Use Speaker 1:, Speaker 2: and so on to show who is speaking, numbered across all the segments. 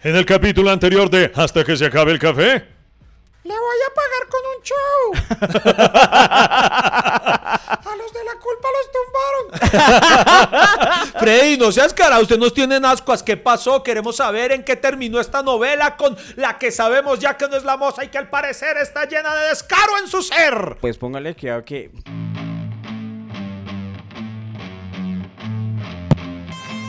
Speaker 1: En el capítulo anterior de Hasta que se acabe el café.
Speaker 2: Le voy a pagar con un show. a los de la culpa los tumbaron.
Speaker 3: Freddy, no seas cara, usted nos tiene en ascuas. ¿Qué pasó? Queremos saber en qué terminó esta novela con la que sabemos ya que no es la moza y que al parecer está llena de descaro en su ser.
Speaker 4: Pues póngale cuidado que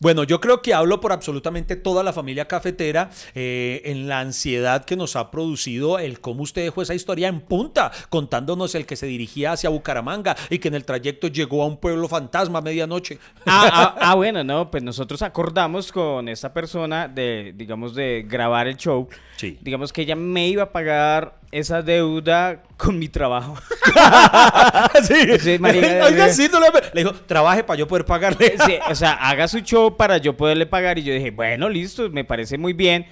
Speaker 3: Bueno, yo creo que hablo por absolutamente toda la familia cafetera eh, en la ansiedad que nos ha producido el cómo usted dejó esa historia en punta, contándonos el que se dirigía hacia Bucaramanga y que en el trayecto llegó a un pueblo fantasma a medianoche.
Speaker 4: Ah, ah, ah, bueno, no, pues nosotros acordamos con esa persona de, digamos, de grabar el show.
Speaker 3: Sí.
Speaker 4: Digamos que ella me iba a pagar esa deuda con mi trabajo.
Speaker 3: sí, Oiga, sí, no le... le dijo, trabaje para yo poder pagarle.
Speaker 4: Sí, o sea, haga su show para yo poderle pagar. Y yo dije, bueno, listo, me parece muy bien.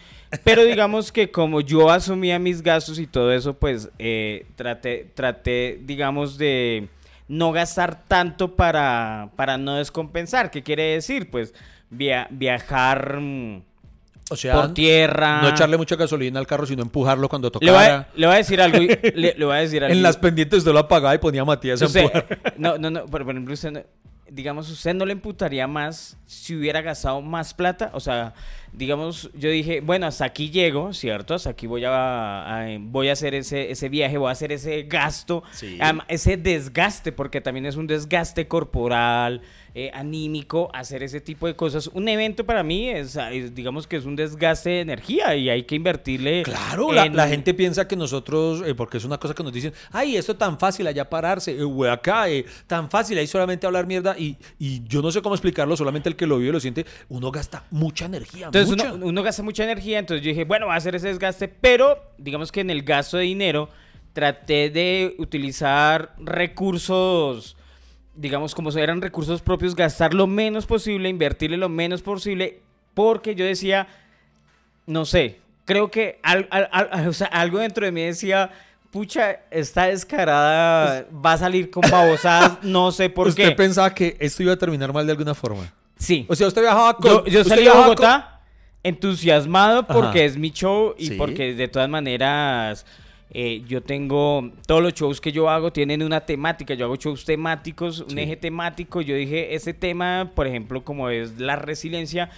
Speaker 4: Pero digamos que como yo asumía mis gastos y todo eso, pues eh, traté, traté, digamos, de no gastar tanto para, para no descompensar. ¿Qué quiere decir? Pues via- viajar mm,
Speaker 3: O sea,
Speaker 4: por tierra.
Speaker 3: no echarle mucha gasolina al carro, sino empujarlo cuando
Speaker 4: le voy,
Speaker 3: tocara.
Speaker 4: a, le voy a decir algo. y- Le, le voy a decir algo.
Speaker 3: En las pendientes usted lo apagaba y ponía a Matías a empujar.
Speaker 4: no, no, no, por, por ejemplo, usted, no- digamos, usted no le imputaría más si hubiera gastado más plata, o sea, digamos, yo dije, bueno, hasta aquí llego, ¿cierto? Hasta aquí voy a, a- voy a hacer ese, ese viaje, voy a hacer ese gasto,
Speaker 3: Sí.
Speaker 4: ese desgaste, porque también es un desgaste corporal, eh, anímico, hacer ese tipo de cosas. Un evento para mí es, es, digamos que es un desgaste de energía y hay que invertirle.
Speaker 3: Claro, la,
Speaker 4: en-
Speaker 3: la gente piensa que nosotros, eh, porque es una cosa que nos dicen, ay, esto tan fácil allá pararse, eh, acá, eh, tan fácil ahí solamente hablar mierda, y, y yo no sé cómo explicarlo, solamente el que lo vive lo siente, uno gasta mucha energía,
Speaker 4: Entonces uno, uno gasta mucha energía, entonces yo dije, bueno, voy a hacer ese desgaste, pero digamos que en el gasto de dinero traté de utilizar recursos, digamos como si eran recursos propios, gastar lo menos posible, invertirle lo menos posible, porque yo decía, no sé, creo que al- al- al- o sea, algo dentro de mí decía... Pucha, esta descarada va a salir con babosadas, no sé por
Speaker 3: ¿Usted
Speaker 4: qué.
Speaker 3: pensaba que esto iba a terminar mal de alguna forma?
Speaker 4: Sí.
Speaker 3: O sea, usted viajaba con...
Speaker 4: Yo, yo
Speaker 3: usted
Speaker 4: salí
Speaker 3: con-
Speaker 4: Bogotá entusiasmado porque
Speaker 3: Ajá.
Speaker 4: es mi show y
Speaker 3: Sí.
Speaker 4: porque de todas maneras eh, yo tengo todos los shows que yo hago tienen una temática. Yo hago shows temáticos, un
Speaker 3: Sí.
Speaker 4: eje temático. Yo dije, ese tema, por ejemplo, como es la resiliencia,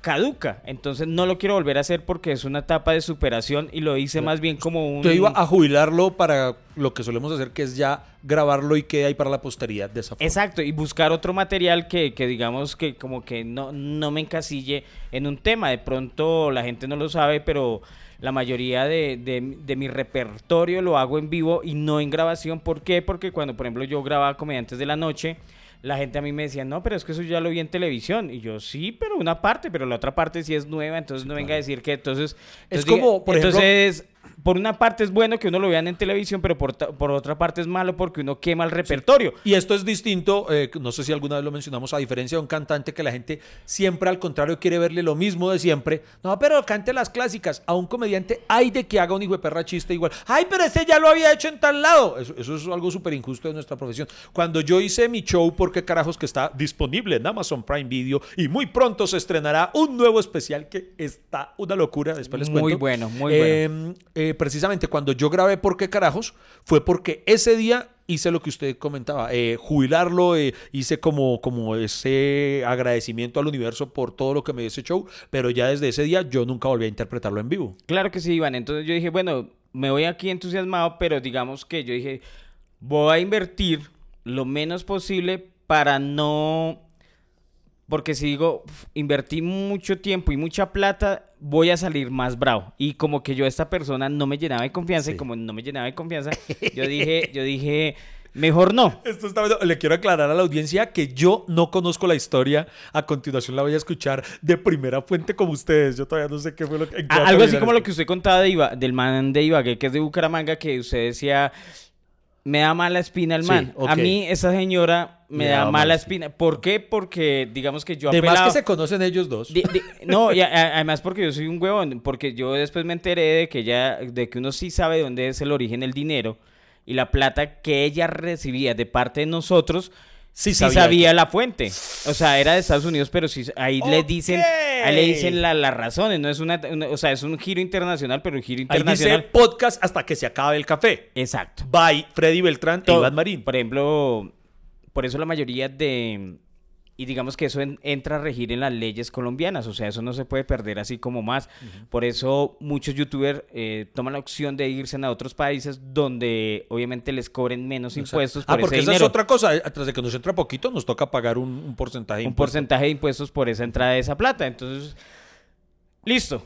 Speaker 4: caduca. Entonces no lo quiero volver a hacer porque es una etapa de superación y lo hice más bien como un...
Speaker 3: Yo iba a jubilarlo para lo que solemos hacer, que es ya grabarlo y quede ahí para la posteridad de esa forma.
Speaker 4: Exacto, y buscar otro material que, que digamos que como que no, no me encasille en un tema. De pronto la gente no lo sabe, pero la mayoría de, de- de mi repertorio lo hago en vivo y no en grabación. ¿Por qué? Porque cuando, por ejemplo, yo grababa Comediantes de la Noche, la gente a mí me decía, no, pero es que eso ya lo vi en televisión. Y yo, sí, pero una parte, pero la otra parte sí es nueva, entonces no venga a decir que entonces...
Speaker 3: Es
Speaker 4: entonces
Speaker 3: como, por ejemplo-
Speaker 4: entonces, por una parte es bueno que uno lo vean en televisión, pero por, por otra parte es malo porque uno quema el repertorio.
Speaker 3: Y esto es distinto, eh, no sé si alguna vez lo mencionamos, a diferencia de un cantante que la gente siempre al contrario quiere verle lo mismo de siempre. No, pero cante las clásicas. A un comediante hay de que haga un hijo de perra chiste igual. Ay, pero ese ya lo había hecho en tal lado. Eso, eso es algo súper injusto de nuestra profesión. Cuando yo hice mi show, porque carajos que está disponible en Amazon Prime Video y muy pronto se estrenará un nuevo especial que está una locura. Después les
Speaker 4: Muy
Speaker 3: cuento.
Speaker 4: bueno, muy
Speaker 3: Eh, eh, precisamente cuando yo grabé ¿Por qué carajos? Fue porque ese día hice lo que usted comentaba, eh, jubilarlo, eh, hice como, como ese agradecimiento al universo por todo lo que me dio ese show, pero ya desde ese día yo nunca volví a interpretarlo en vivo.
Speaker 4: Claro que sí, Iván. Entonces yo dije, bueno, me voy aquí entusiasmado, pero digamos que yo dije, voy a invertir lo menos posible para no... Porque si digo, "Uf, invertí mucho tiempo y mucha plata, voy a salir más bravo. Y como que yo a esta persona no me llenaba de confianza, y como no me llenaba de confianza, yo dije, yo dije, mejor no.
Speaker 3: Esto está. Le quiero aclarar a la audiencia que yo no conozco la historia. A continuación la voy a escuchar de primera fuente como ustedes. Yo todavía no sé qué fue lo que...
Speaker 4: algo así como lo que usted contaba de Iba- del man de Ibagué, que es de Bucaramanga, que usted decía, Me da mala espina el
Speaker 3: Sí,
Speaker 4: man. A mí esa señora me da mala
Speaker 3: mala
Speaker 4: espina. ¿Por qué? Porque digamos que yo
Speaker 3: Además que se conocen ellos dos.
Speaker 4: No, y a- a- además porque yo soy un huevón, porque yo después me enteré de que ella, de que uno sí sabe dónde es el origen del dinero y la plata que ella recibía de parte de nosotros,
Speaker 3: Sí
Speaker 4: sí
Speaker 3: sabía
Speaker 4: la fuente. O sea, era de Estados Unidos, pero sí, ahí le dicen, ahí le dicen la- las razones, no es una, una- o sea, es un giro internacional, pero un giro
Speaker 3: Ahí dice
Speaker 4: internacional.
Speaker 3: podcast hasta que se acabe el café.
Speaker 4: Exacto.
Speaker 3: By Freddy Beltrán e
Speaker 4: Todo-
Speaker 3: Iván Marín.
Speaker 4: Por ejemplo, por eso la mayoría de... Y digamos que eso en- entra a regir en las leyes colombianas, o sea, eso no se puede perder así como más. Por eso muchos youtubers eh, toman la opción de irse a otros países donde obviamente les cobren menos impuestos por
Speaker 3: ah, porque
Speaker 4: ese
Speaker 3: esa es otra cosa. eh, Tras de que nos entra poquito, nos toca pagar un, un porcentaje. de
Speaker 4: un porcentaje de impuestos por esa entrada de esa plata. Entonces, listo.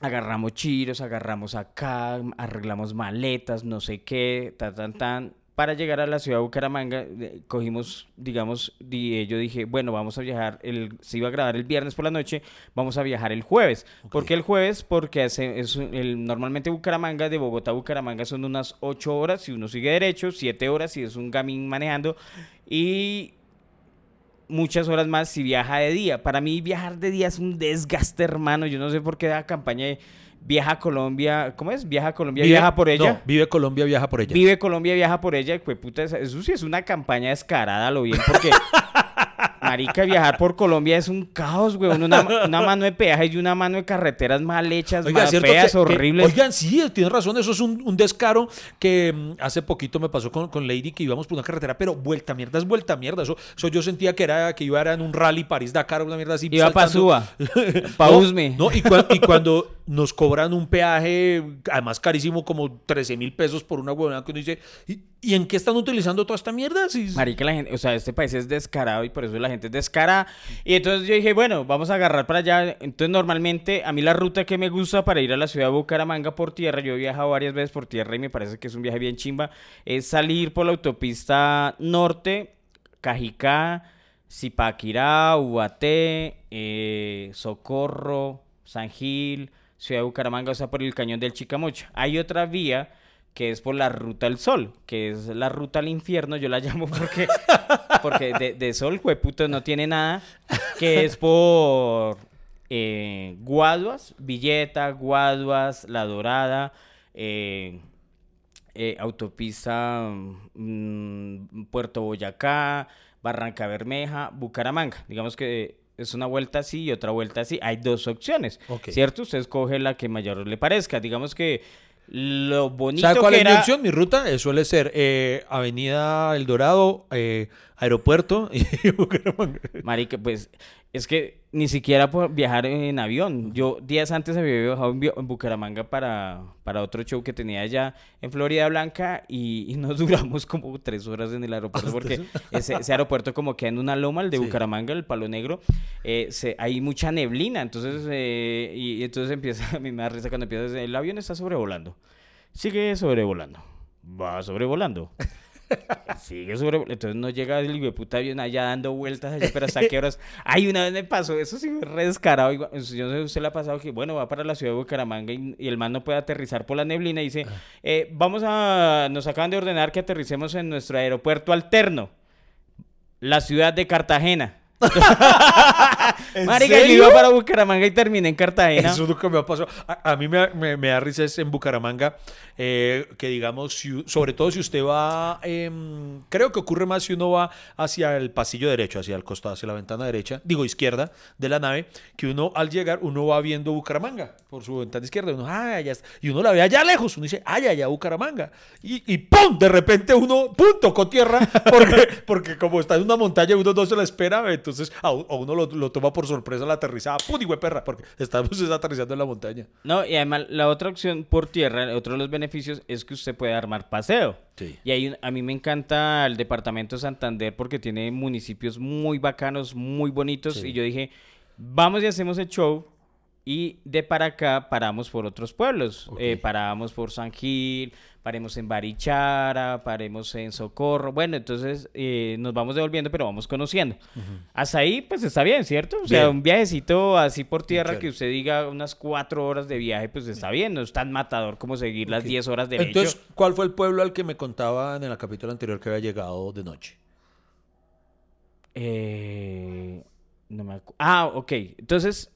Speaker 4: Agarramos chiros, agarramos acá, arreglamos maletas, no sé qué, tan, tan, tan. Para llegar a la ciudad de Bucaramanga, cogimos, digamos, di- eh, yo dije, bueno, vamos a viajar, el, se iba a grabar el viernes por la noche, vamos a viajar el jueves. ¿Por qué el jueves? Porque hace- es el, normalmente Bucaramanga, de Bogotá a Bucaramanga son unas 8 horas, si uno sigue derecho, 7 horas si es un gamín manejando, y muchas horas más si viaja de día. Para mí viajar de día es un desgaste, hermano. Yo no sé por qué la campaña de Viaja a Colombia, ¿cómo es? Viaja a Colombia,
Speaker 3: Vive-
Speaker 4: viaja por ella.
Speaker 3: No, vive Colombia, viaja por ella.
Speaker 4: Vive Colombia, viaja por ella. Pues puta, eso sí es una campaña descarada, lo bien, porque marica, viajar por Colombia es un caos, güey. Una, una mano de peaje y una mano de carreteras mal hechas,
Speaker 3: Oiga,
Speaker 4: mal
Speaker 3: ¿cierto
Speaker 4: feas,
Speaker 3: que- que-
Speaker 4: horribles.
Speaker 3: oigan, sí, tienes razón, eso es un, un descaro que mm, hace poquito me pasó con, con Lady que íbamos por una carretera, pero vuelta mierda es vuelta mierda. Eso, eso yo sentía que era que iba era en un rally París-Dakar, una mierda así.
Speaker 4: Iba para. Suba, pa'
Speaker 3: No,
Speaker 4: Usme.
Speaker 3: No, y, cua- y cuando nos cobran un peaje, además carísimo, como 13 mil pesos por una huevona que uno dice, ¿y, y en qué están utilizando toda esta mierda?
Speaker 4: Marica, la gente, o sea, este país es descarado y por eso la gente es descarada. Y entonces yo dije, bueno, vamos a agarrar para allá. Entonces, normalmente, a mí la ruta que me gusta para ir a la ciudad de Bucaramanga por tierra, yo he viajado varias veces por tierra y me parece que es un viaje bien chimba, es salir por la autopista norte, Cajicá, Zipaquirá, Ubaté, eh, Socorro, San Gil, Ciudad de Bucaramanga, o sea, por el cañón del Chicamocha. Hay otra vía que es por la ruta del sol, que es la ruta al infierno, yo la llamo porque, porque de, de sol, jueputo, no tiene nada, que es por eh, Guaduas, Villeta, Guaduas, La Dorada, eh, eh, autopista mm, Puerto Boyacá, Barranca Bermeja, Bucaramanga. Digamos que es una vuelta así y otra vuelta así. Hay dos opciones. ¿cierto? Usted escoge la que mayor le parezca. Digamos que lo bonito
Speaker 3: ¿Sabe cuál
Speaker 4: que
Speaker 3: es mi
Speaker 4: era...
Speaker 3: opción? Mi ruta eh, suele ser eh, Avenida El Dorado, eh, aeropuerto y Bucaramanga.
Speaker 4: Marica, pues es que ni siquiera por viajar en avión. Yo días antes había viajado en, Bucaramanga para, para otro show que tenía allá en Florida Blanca y, y nos duramos como tres horas en el aeropuerto porque ese, ese aeropuerto como queda en una loma, el de
Speaker 3: Sí.
Speaker 4: Bucaramanga, el Palo Negro, eh, se- hay mucha neblina, entonces eh, y, y entonces empieza, a mí me da risa cuando empieza, el avión está sobrevolando, sigue sobrevolando, va sobrevolando. Sigue sobre. Entonces no llega el hijo de puta avión allá dando vueltas allá, pero hasta qué horas. Ay, una vez me pasó, eso sí me re descarado. igual- Yo no sé si usted le ha pasado que, bueno, va para la ciudad de Bucaramanga y, y el man no puede aterrizar por la neblina y dice, eh, vamos a. Nos acaban de ordenar que aterricemos en nuestro aeropuerto alterno, la ciudad de Cartagena. Marica, yo iba para Bucaramanga y terminé en Cartagena.
Speaker 3: Eso nunca me ha pasado. A, a mí me, me- me da risa es en Bucaramanga, eh, que digamos, si- sobre todo si usted va, em, creo que ocurre más si uno va hacia el pasillo derecho, hacia el costado, hacia la ventana derecha, digo izquierda de la nave, que uno al llegar, uno va viendo Bucaramanga por su ventana izquierda, uno, ah, está", y uno la ve allá lejos, uno dice, ay, allá Bucaramanga, y, y ¡pum! De repente uno, ¡pum! tocó tierra, porque, porque como está en una montaña, uno no se la espera, entonces a, u- a uno lo, lo toma por sorpresa la aterrizada, ¡pum! Y perra, porque estamos aterrizando en la montaña.
Speaker 4: No, y además la otra opción por tierra, otro de los beneficios es que usted puede armar paseo.
Speaker 3: Sí.
Speaker 4: Y hay un- a mí me encanta el departamento de Santander porque tiene municipios muy bacanos, muy bonitos.
Speaker 3: Sí.
Speaker 4: Y yo dije, vamos y hacemos el show. Y de para acá paramos por otros pueblos. Eh, parábamos por San Gil, paremos en Barichara, paremos en Socorro. Bueno, entonces eh, nos vamos devolviendo, pero vamos conociendo. Hasta ahí, pues está bien, ¿cierto? O sea, un viajecito así por tierra que usted diga unas cuatro horas de viaje, pues está bien. No es tan matador como seguir las. 10 horas derecho.
Speaker 3: Entonces, ¿cuál fue el pueblo al que me contaban en el capítulo anterior que había llegado de noche?
Speaker 4: Eh, no me acu- Ah, ok. Entonces,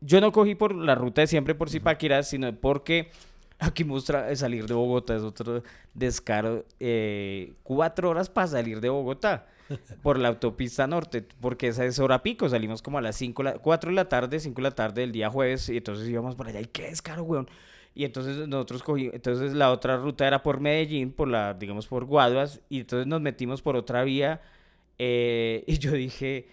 Speaker 4: yo no cogí por la ruta de siempre por Zipaquirá, sino porque aquí muestra salir de Bogotá, es otro descaro. eh, cuatro horas para salir de Bogotá por la autopista norte, porque esa es hora pico. Salimos como a las 5, 4 de la tarde, 5 de la tarde del día jueves, y entonces íbamos por allá. ¿Y qué descaro, weón? Y entonces nosotros cogimos, entonces la otra ruta era por Medellín, por la, digamos, por Guaduas, y entonces nos metimos por otra vía. eh, y yo dije,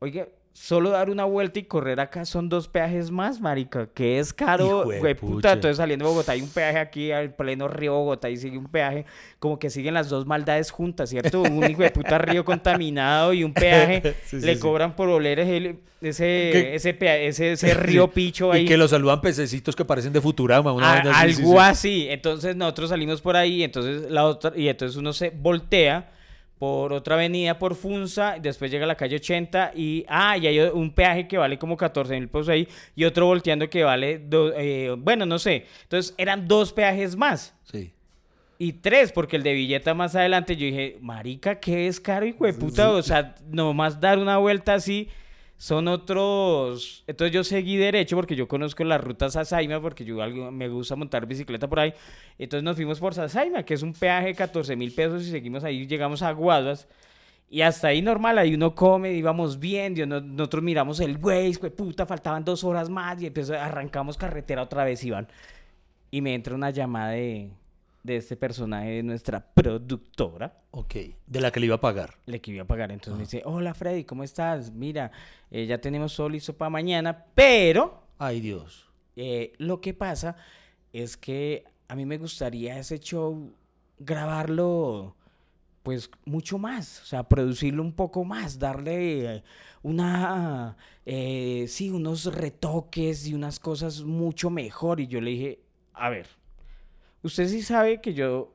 Speaker 4: oiga, solo dar una vuelta y correr acá son dos peajes más, marica, que es caro, güey, puta. Entonces saliendo de Bogotá hay un peaje aquí al pleno río Bogotá y sigue un peaje, como que siguen las dos maldades juntas, ¿cierto? Un hijo de puta río contaminado y un peaje,
Speaker 3: Sí, sí,
Speaker 4: le
Speaker 3: sí.
Speaker 4: cobran por oler ese, ese, ese, ese, ese río picho ahí.
Speaker 3: Y que los saludan pececitos que parecen de Futurama. Una
Speaker 4: A- algo
Speaker 3: sí.
Speaker 4: así. Entonces nosotros salimos por ahí, entonces la otra, y entonces uno se voltea por otra avenida por Funza, después llega a la calle 80 y, ah, y hay un peaje que vale como 14 mil pesos ahí y otro volteando que vale, do- eh, bueno, no sé. Entonces eran dos peajes más.
Speaker 3: Sí.
Speaker 4: Y tres, porque el de Villeta más adelante yo dije, marica, ¿qué es caro, hijo de puta? O sea, nomás dar una vuelta así son otros... Entonces yo seguí derecho porque yo conozco las rutas a Saima, porque yo me gusta montar bicicleta por ahí. Entonces nos fuimos por Sasaima, que es un peaje de 14 mil pesos y seguimos ahí, llegamos a Guaduas. Y hasta ahí normal, ahí uno come, íbamos bien, yo no- nosotros miramos el güey, puta, faltaban dos horas más y entonces arrancamos carretera otra vez, Iván. Y me entra una llamada de, de este personaje de nuestra productora,
Speaker 3: Ok. De la que le iba a pagar.
Speaker 4: le que iba a pagar. Entonces me dice, hola Freddy, ¿cómo estás? Mira, eh, ya tenemos todo listo para mañana, pero
Speaker 3: Ay, Dios.
Speaker 4: eh, lo que pasa es que a mí me gustaría ese show grabarlo pues mucho más, o sea, producirlo un poco más, darle eh, una, eh, sí, unos retoques y unas cosas mucho mejor. Y yo le dije, a ver, usted sí sabe que yo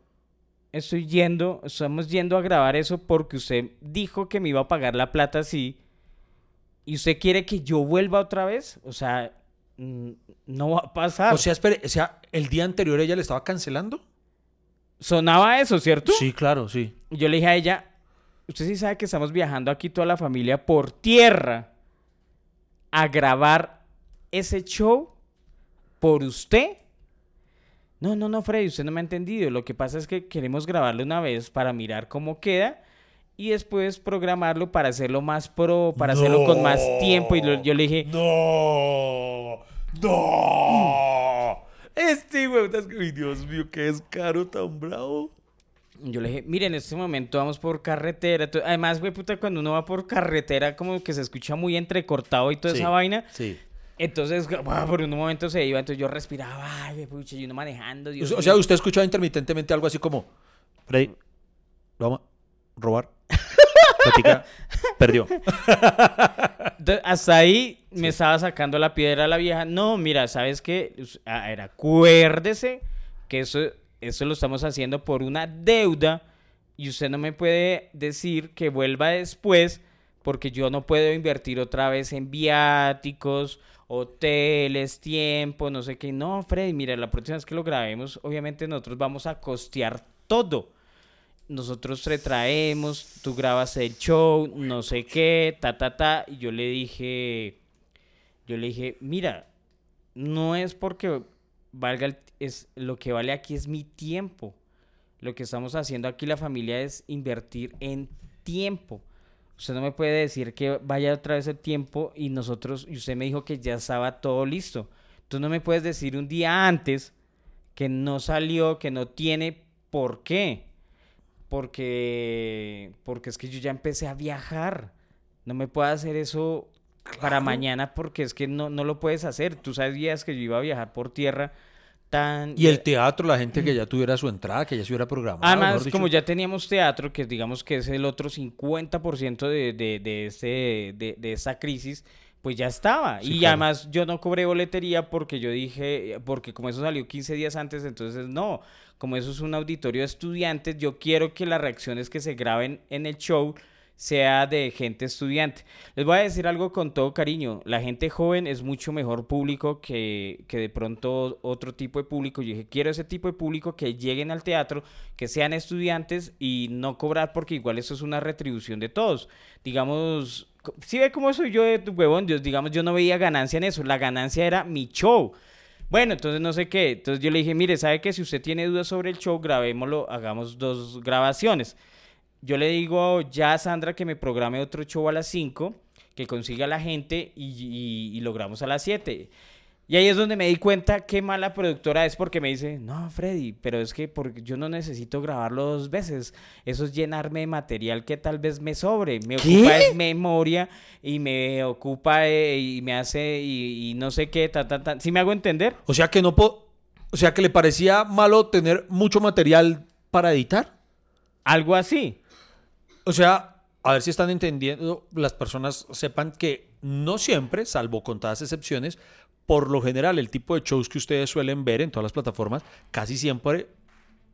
Speaker 4: estoy yendo, estamos yendo a grabar eso porque usted dijo que me iba a pagar la plata así. ¿Y usted quiere que yo vuelva otra vez? O sea, mm, no va a pasar.
Speaker 3: O sea, espere, o sea, el día anterior ella le estaba cancelando.
Speaker 4: Sonaba eso, ¿cierto?
Speaker 3: Sí, claro, sí.
Speaker 4: Y Yo le dije a ella, usted sí sabe que estamos viajando aquí toda la familia por tierra a grabar ese show por usted. No, no, no, Freddy, usted no me ha entendido. Lo que pasa es que queremos grabarlo una vez para mirar cómo queda y después programarlo para hacerlo más pro, para hacerlo con más tiempo. Y lo- yo le dije,
Speaker 3: No, no. Este güey, Dios mío, qué caro tan bravo.
Speaker 4: Yo le dije, mire, en este momento vamos por carretera. Además, güey, puta, cuando uno va por carretera, como que se escucha muy entrecortado y toda
Speaker 3: Sí,
Speaker 4: esa vaina.
Speaker 3: Sí.
Speaker 4: Entonces, ah, por un momento se iba, entonces yo respiraba, ay, pucha, y uno manejando. Dios
Speaker 3: O sea,
Speaker 4: mío.
Speaker 3: usted escuchaba intermitentemente algo así como, Freddy, lo vamos a robar. Platica, perdió.
Speaker 4: Entonces, hasta ahí me estaba sacando la piedra la vieja. No, mira, ¿sabes qué? Us- A ver, acuérdese que eso, eso lo estamos haciendo por una deuda y usted no me puede decir que vuelva después porque yo no puedo invertir otra vez en viáticos, hoteles, tiempo, no sé qué. No, Freddy, mira, la próxima vez que lo grabemos, obviamente nosotros vamos a costear todo nosotros te traemos, tú grabas el show, no sé qué, ta, ta, ta. Y yo le dije, yo le dije, mira, no es porque valga, el- es, lo que vale aquí es mi tiempo. Lo que estamos haciendo aquí la familia es invertir en tiempo. Usted no me puede decir que vaya otra vez el tiempo y nosotros, y usted me dijo que ya estaba todo listo. Tú no me puedes decir un día antes que no salió, que no tiene por qué porque porque es que yo ya empecé a viajar. No me puedo hacer eso para mañana porque es que no, no lo puedes hacer. Tú sabías que yo iba a viajar por tierra tan...
Speaker 3: Y el teatro, la gente que ya tuviera su entrada, que ya se hubiera programado.
Speaker 4: Además,
Speaker 3: dicho.
Speaker 4: como ya teníamos teatro, que digamos que es el otro 50% de, de, de, este, de, de esta crisis, pues ya estaba.
Speaker 3: Sí,
Speaker 4: y
Speaker 3: claro.
Speaker 4: además yo no cobré boletería porque yo dije, porque como eso salió 15 días antes, entonces no, como eso es un auditorio de estudiantes, yo quiero que las reacciones que se graben en el show sea de gente estudiante. Les voy a decir algo con todo cariño, la gente joven es mucho mejor público que, que de pronto otro tipo de público. Yo dije, quiero ese tipo de público que lleguen al teatro, que sean estudiantes y no cobrar porque igual eso es una retribución de todos. Digamos, si ve cómo soy yo de huevón, Dios, digamos, yo no veía ganancia en eso, la ganancia era mi show. Bueno, entonces no sé qué. Entonces yo le dije, mire, ¿sabe que si usted tiene dudas sobre el show, grabémoslo, hagamos dos grabaciones. Yo le digo ya a Sandra que me programe otro show a las 5, que consiga a la gente y, y- y logramos a las 7. Y ahí es donde me di cuenta qué mala productora es porque me dice, no, Freddy, pero es que porque yo no necesito grabarlo dos veces. Eso es llenarme de material que tal vez me sobre. Me
Speaker 3: ¿Qué?
Speaker 4: ocupa es memoria y me ocupa eh, y me hace y, y no sé qué, tan, tan, tan. ¿Sí me hago entender?
Speaker 3: O sea que no po- o sea que le parecía malo tener mucho material para editar.
Speaker 4: Algo así.
Speaker 3: O sea, a ver si están entendiendo, las personas sepan que no siempre, salvo contadas excepciones, por lo general el tipo de shows que ustedes suelen ver en todas las plataformas, casi siempre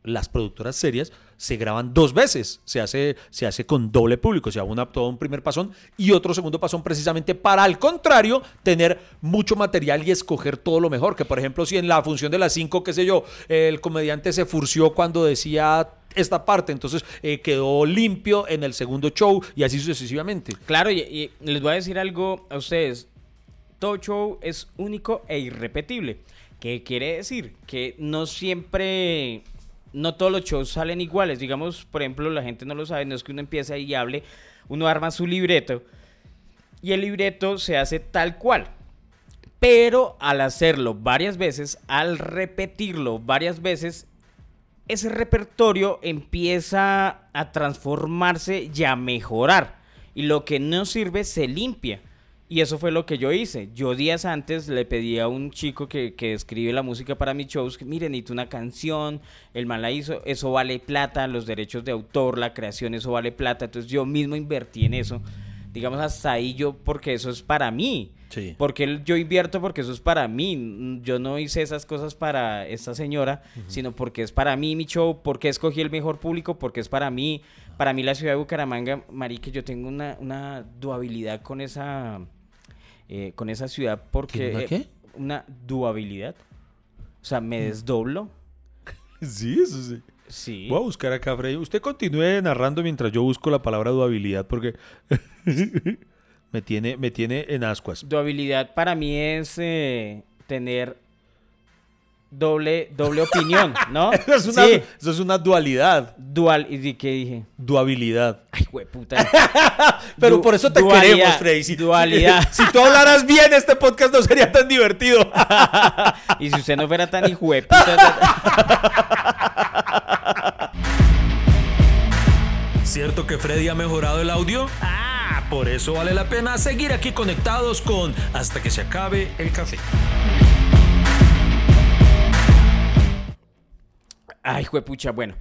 Speaker 3: las productoras serias se graban dos veces. Se hace, se hace con doble público. Se sea, una, todo un primer pasón y otro segundo pasón precisamente para, al contrario, tener mucho material y escoger todo lo mejor. Que, por ejemplo, si en la función de las cinco, qué sé yo, el comediante se furció cuando decía esta parte, entonces eh, quedó limpio en el segundo show y así sucesivamente.
Speaker 4: Claro, y les voy a decir algo a ustedes. Todo show es único e irrepetible. ¿Qué quiere decir? Que no siempre, no todos los shows salen iguales. Digamos, por ejemplo, la gente no lo sabe, no es que uno empiece y hable, uno arma su libreto y el libreto se hace tal cual. Pero al hacerlo varias veces, al repetirlo varias veces, ese repertorio empieza a transformarse y a mejorar. Y lo que no sirve se limpia. Y eso fue lo que yo hice. Yo días antes le pedí a un chico que, que escribe la música para mis shows, que miren, necesito una canción, el man la hizo, eso vale plata, los derechos de autor, la creación, eso vale plata. Entonces yo mismo invertí en eso. Digamos hasta ahí yo, porque eso es para mí.
Speaker 3: Sí.
Speaker 4: Porque yo invierto porque eso es para mí. Mm, Yo no hice esas cosas para esta señora, sino porque es para mí mi show, porque escogí el mejor público, porque es para mí. Para mí la ciudad de Bucaramanga, marique, yo tengo una, una duabilidad con esa, eh, con esa ciudad porque...
Speaker 3: ¿Tiene una
Speaker 4: eh,
Speaker 3: qué?
Speaker 4: una duabilidad. O sea, me desdoblo.
Speaker 3: Sí, eso sí.
Speaker 4: Sí.
Speaker 3: Voy a buscar acá, Freddy. Usted continúe narrando mientras yo busco la palabra duabilidad porque me, tiene, me tiene en ascuas.
Speaker 4: Duabilidad para mí es eh, tener doble, doble opinión, ¿no?
Speaker 3: Eso es una,
Speaker 4: Sí.
Speaker 3: eso es una dualidad.
Speaker 4: Dual, ¿y qué dije?
Speaker 3: Duabilidad.
Speaker 4: Ay, puta.
Speaker 3: Pero por eso te queremos, Freddy. Si,
Speaker 4: dualidad.
Speaker 3: Si tú hablaras bien, este podcast no sería tan divertido.
Speaker 4: y si usted no fuera tan hijo de puta,
Speaker 5: ¿Cierto que Freddy ha mejorado el audio? Ah, por eso vale la pena seguir aquí conectados con Hasta que se acabe el café.
Speaker 4: Ay, juepucha, bueno.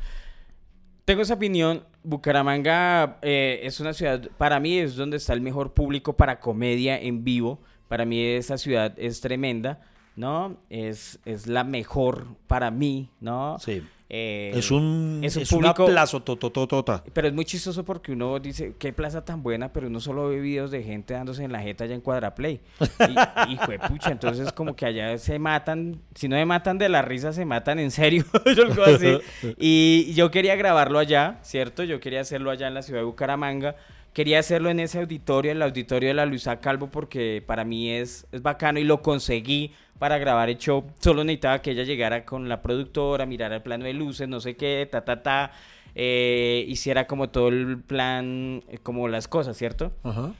Speaker 4: Tengo esa opinión. Bucaramanga eh, es una ciudad, para mí es donde está el mejor público para comedia en vivo. Para mí esa ciudad es tremenda, ¿no? Es, es la mejor para mí, ¿no?
Speaker 3: Sí.
Speaker 4: Eh,
Speaker 3: Es un,
Speaker 4: es un
Speaker 3: es
Speaker 4: público-
Speaker 3: una plazo totototota.
Speaker 4: Pero es muy chistoso porque uno dice, qué plaza tan buena, pero uno solo ve videos de gente dándose en la jeta allá en Cuadraplay. Y, y pucha, entonces como que allá se matan, si no se matan de la risa, se matan en serio, algo así. Y yo quería grabarlo allá, ¿cierto? Yo quería hacerlo allá en la ciudad de Bucaramanga. Quería hacerlo en ese auditorio, en el auditorio de la Luisa Calvo, porque para mí es, es bacano y lo conseguí para grabar el show. Solo necesitaba que ella llegara con la productora, mirara el plano de luces, no sé qué, ta, ta, ta. eh, hiciera como todo el plan, eh, como las cosas, ¿cierto?
Speaker 3: Ajá.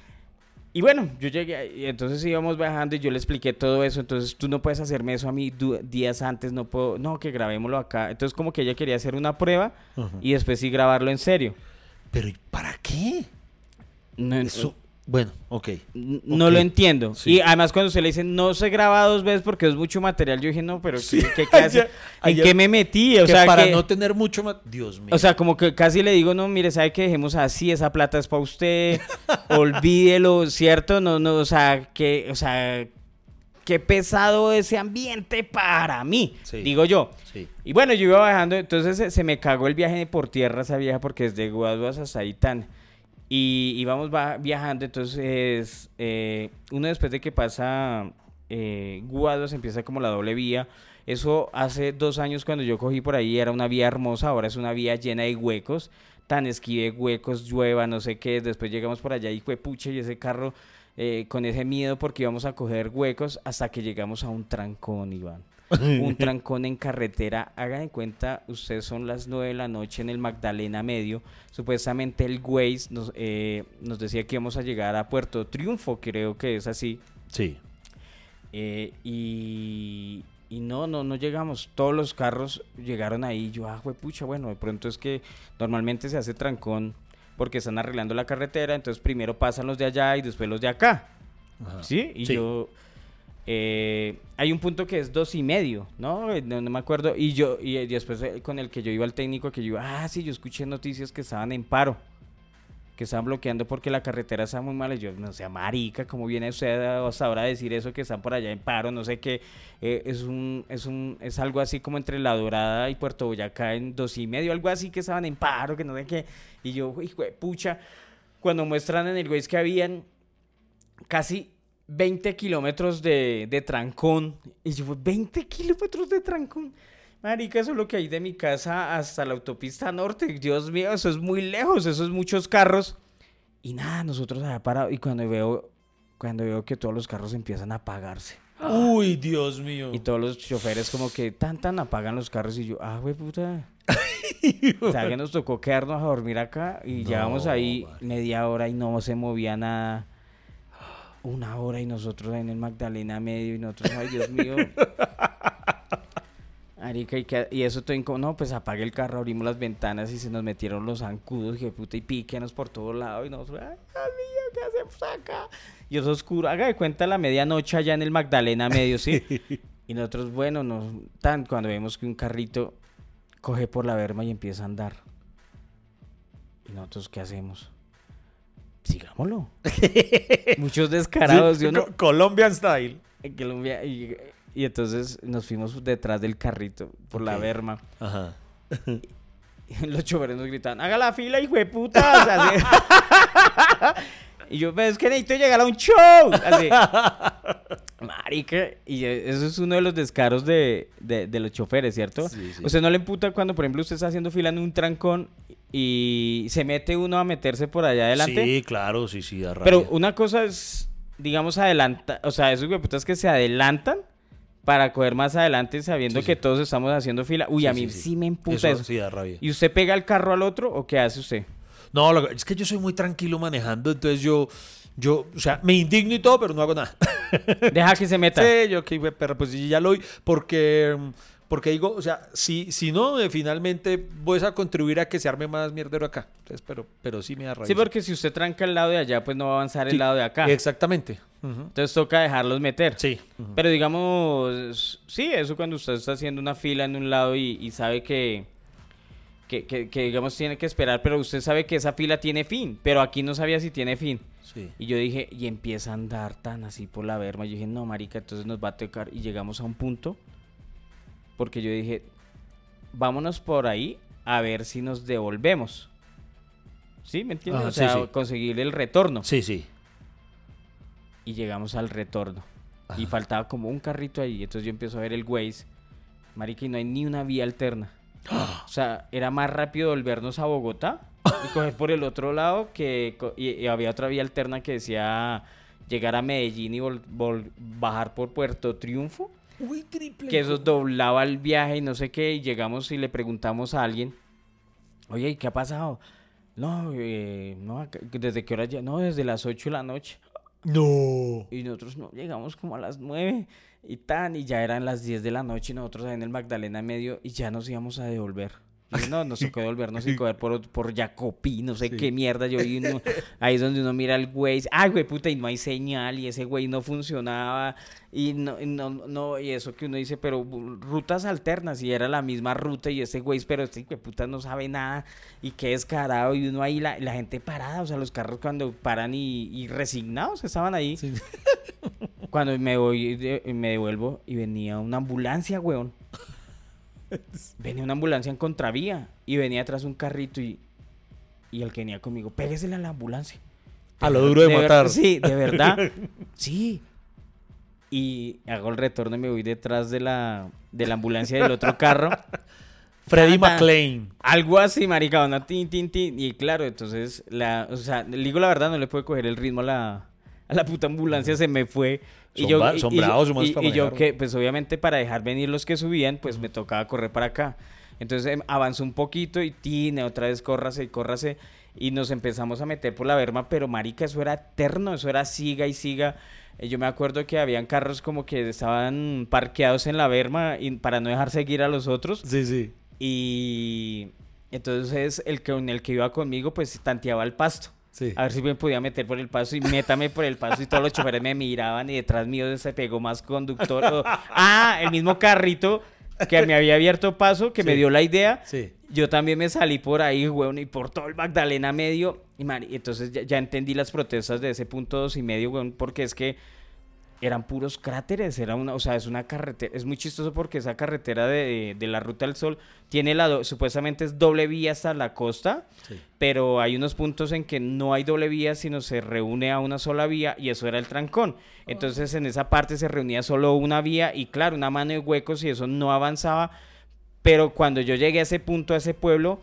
Speaker 4: Y bueno, yo llegué, y entonces íbamos bajando y yo le expliqué todo eso, entonces tú no puedes hacerme eso a mí días antes, no puedo, no, que grabémoslo acá. Entonces como que ella quería hacer una prueba
Speaker 3: Ajá.
Speaker 4: y después sí grabarlo en serio.
Speaker 3: Pero ¿y para qué?
Speaker 4: No,
Speaker 3: Eso, Bueno, ok.
Speaker 4: No lo entiendo.
Speaker 3: Sí.
Speaker 4: Y además cuando se le dice no se graba dos veces porque es mucho material, yo dije, no, pero ¿qué, qué- qué hace?
Speaker 3: Ayer-
Speaker 4: ¿En
Speaker 3: ayer-
Speaker 4: qué me metí? O
Speaker 3: que
Speaker 4: sea,
Speaker 3: para
Speaker 4: que-
Speaker 3: no tener mucho más. Dios mío.
Speaker 4: o sea, como que casi le digo, no, mire, ¿sabe que dejemos así? Esa plata es para usted. Olvídelo, ¿cierto? No, no, o sea, que, o sea, qué pesado ese ambiente para mí,
Speaker 3: Sí.
Speaker 4: digo yo.
Speaker 3: sí.
Speaker 4: Y bueno, yo iba bajando, entonces se, se me cagó el viaje por tierra esa vieja porque desde Guaduas hasta Itán. Y íbamos va- viajando, entonces eh, uno después de que pasa eh, empieza como la doble vía. Eso hace dos años cuando yo cogí por ahí era una vía hermosa, ahora es una vía llena de huecos, tan esquive huecos, llueva, no sé qué. Después llegamos por allá y fue pucha y ese carro eh, con ese miedo porque íbamos a coger huecos hasta que llegamos a un trancón, Iván un trancón en carretera. Hagan de cuenta, ustedes son las 9 de la noche en el Magdalena Medio. Supuestamente el Waze nos, eh, nos decía que íbamos a llegar a Puerto Triunfo, creo que es así.
Speaker 3: Sí.
Speaker 4: Eh, y, y no, no, no llegamos. Todos los carros llegaron ahí. Yo, ah, pucha, bueno, de pronto es que normalmente se hace trancón porque están arreglando la carretera. Entonces primero pasan los de allá y después los de acá.
Speaker 3: Ajá.
Speaker 4: Sí, y
Speaker 3: Sí.
Speaker 4: yo. Eh, hay un punto que es dos y medio, ¿no? Eh, No, me acuerdo. Y yo, y eh, después con el que yo iba al técnico, que yo, ah, sí, yo escuché noticias que estaban en paro, que estaban bloqueando porque la carretera está muy mala. Y yo, no sé, marica, ¿cómo viene usted hasta ahora a decir eso que están por allá en paro? No sé qué. Es un, es un, es algo así como entre La Dorada y Puerto Boyacá en dos y medio, algo así que estaban en paro, que no sé qué. Y yo, hijo de pucha, cuando muestran en el Waze que habían casi 20 kilómetros de, de trancón. Y yo, 20 kilómetros de trancón. Marica, eso es lo que hay de mi casa hasta la autopista norte. Dios mío, eso es muy lejos, eso es muchos carros. Y nada, nosotros allá parado. Y cuando veo, cuando veo que todos los carros empiezan a apagarse.
Speaker 3: Uy, Dios mío.
Speaker 4: Y todos los choferes como que tan tan apagan los carros y yo, ah, güey, puta. o sea, que nos tocó quedarnos a dormir acá y
Speaker 3: No,
Speaker 4: llevamos ahí media hora y no se movía nada. Una hora y nosotros en el Magdalena medio y nosotros, ay, Dios mío. Arica, y, que- y eso todo incómodo. No, pues apague el carro, abrimos las ventanas y se nos metieron los zancudos, que puta, y píquenos por todos lados. Y nosotros, ay, Dios mío, ¿qué hacemos acá? Y es oscuro. Haga de cuenta la medianoche allá en el Magdalena medio, ¿sí? y nosotros, bueno, nos, tan cuando vemos que un carrito coge por la verma y empieza a andar. ¿Y nosotros qué hacemos? Sigámoslo. Muchos descarados,
Speaker 3: Sí,
Speaker 4: yo no,
Speaker 3: Co- Colombian style.
Speaker 4: en Colombia y, y entonces nos fuimos detrás del carrito por la berma.
Speaker 3: Ajá.
Speaker 4: Los choferes nos gritaban, haga la fila, hijo de puta. O sea, y yo, "Pero es que necesito llegar a un show. Así. Marica, y eh, eso es uno de los descaros de, de- de los choferes, ¿cierto?
Speaker 3: Sí, sí.
Speaker 4: Usted no le emputa cuando, por ejemplo, usted está haciendo fila en un trancón y se mete uno a meterse por allá adelante.
Speaker 3: Sí, claro, sí, sí, da
Speaker 4: Pero
Speaker 3: rabia.
Speaker 4: una cosa es, digamos, adelanta, o sea, esos hueputas que se adelantan para coger más adelante sabiendo
Speaker 3: Sí,
Speaker 4: que
Speaker 3: sí.
Speaker 4: todos estamos haciendo fila. Uy,
Speaker 3: Sí,
Speaker 4: a mí
Speaker 3: sí,
Speaker 4: me emputa
Speaker 3: Eso
Speaker 4: eso.
Speaker 3: sí da rabia.
Speaker 4: ¿Y usted pega el carro al otro o qué hace usted?
Speaker 3: No, lo que- es que yo soy muy tranquilo manejando, entonces yo, yo, o sea, me indigno y todo, pero no hago nada.
Speaker 4: Deja que se meta.
Speaker 3: Sí, yo que pero pues sí, ya lo oí, porque, porque digo, o sea, si, si no, eh, finalmente voy a contribuir a que se arme más mierdero acá. Entonces, pero, pero sí me da rabia.
Speaker 4: Sí, porque si usted tranca el lado de allá, pues no va a avanzar el lado de acá.
Speaker 3: Exactamente.
Speaker 4: Entonces toca dejarlos meter.
Speaker 3: Sí.
Speaker 4: Pero digamos, sí, eso cuando usted está haciendo una fila en un lado y, y sabe que, que, que- que, digamos, tiene que esperar, pero usted sabe que esa fila tiene fin, pero aquí no sabía si tiene fin.
Speaker 3: Sí.
Speaker 4: Y yo dije, y empieza a andar tan así por la verma. Yo dije, no, marica, entonces nos va a tocar. Y llegamos a un punto, porque yo dije, vámonos por ahí a ver si nos devolvemos. ¿Sí? ¿Me entiendes?
Speaker 3: Ah,
Speaker 4: o sea,
Speaker 3: sí.
Speaker 4: conseguir el retorno.
Speaker 3: Sí, sí.
Speaker 4: Y llegamos al retorno. Y
Speaker 3: Ajá.
Speaker 4: faltaba como un carrito ahí. Entonces yo empiezo a ver el Waze. Marica, y no hay ni una vía alterna. O sea, era más rápido volvernos a Bogotá y coger por el otro lado que... Y, y había otra vía alterna que decía llegar a Medellín y vol- vol- bajar por Puerto Triunfo.
Speaker 3: Uy, triple.
Speaker 4: Que eso doblaba el viaje y no sé qué. Y llegamos y le preguntamos a alguien, oye, ¿y qué ha pasado? No, eh, no, ¿desde qué hora ya? No, desde las 8 de la noche.
Speaker 3: No.
Speaker 4: Y nosotros no llegamos como a las 9 y tan, y ya eran las 10 de la noche y nosotros ahí en el Magdalena medio y ya nos íbamos a devolver. Dije, no, nos tocó devolvernos y coger por, por Jacopí, no sé qué mierda. Yo vi uno, ahí es donde uno mira al güey, ay, güey, puta, y no hay señal, y ese güey no funcionaba, y no, y no, no, y eso que uno dice, pero rutas alternas, y era la misma ruta, y ese güey, pero este güey, puta, no sabe nada, y qué descarado, y uno ahí, la, la gente parada, o sea, los carros cuando paran y, y resignados estaban ahí. Cuando me voy, de- me devuelvo y venía una ambulancia, weón. Venía una ambulancia en contravía y venía atrás un carrito y, y el que venía conmigo, péguesele a la ambulancia.
Speaker 3: A lo duro de,
Speaker 4: ver-
Speaker 3: matar.
Speaker 4: Sí, de verdad. sí. Y hago el retorno y me voy detrás de la, de la ambulancia del otro carro. Nada.
Speaker 3: McLean.
Speaker 4: Algo así, marica, una tin, tin, tin. Y claro, entonces, la, o sea, le digo la verdad, no le puedo coger el ritmo a la, a la puta ambulancia, se me fue. Y
Speaker 3: Son
Speaker 4: yo, y-
Speaker 3: son
Speaker 4: y yo-
Speaker 3: bravos,
Speaker 4: y- yo que, pues obviamente para dejar venir los que subían, pues me tocaba correr para acá. Entonces em, avanzó un poquito y tine, otra vez córrase y córrase. Y nos empezamos a meter por la berma, pero marica, eso era eterno, eso era siga y siga. Eh, Yo me acuerdo que habían carros como que estaban parqueados en la berma y para no dejar seguir a los otros.
Speaker 3: Sí, sí.
Speaker 4: Y entonces el que en el que iba conmigo pues tanteaba el pasto.
Speaker 3: Sí.
Speaker 4: A ver si me podía meter por el paso y métame por el paso y todos los choferes me miraban y detrás mío se pegó más conductor. o- ah, el mismo carrito que me había abierto paso, que me dio la idea.
Speaker 3: Sí.
Speaker 4: Yo también me salí por ahí, weón, y por todo el Magdalena medio. Y mari- entonces ya, ya entendí las protestas de ese punto dos y medio, weón, porque es que eran puros cráteres, era una, o sea, es una carretera, es muy chistoso porque esa carretera de, de la Ruta del Sol tiene la, do- supuestamente es doble vía hasta la costa,
Speaker 3: Sí.
Speaker 4: pero hay unos puntos en que no hay doble vía, sino se reúne a una sola vía y eso era el trancón. Entonces en esa parte se reunía solo una vía y claro, una mano de huecos y eso no avanzaba, pero cuando yo llegué a ese punto, a ese pueblo,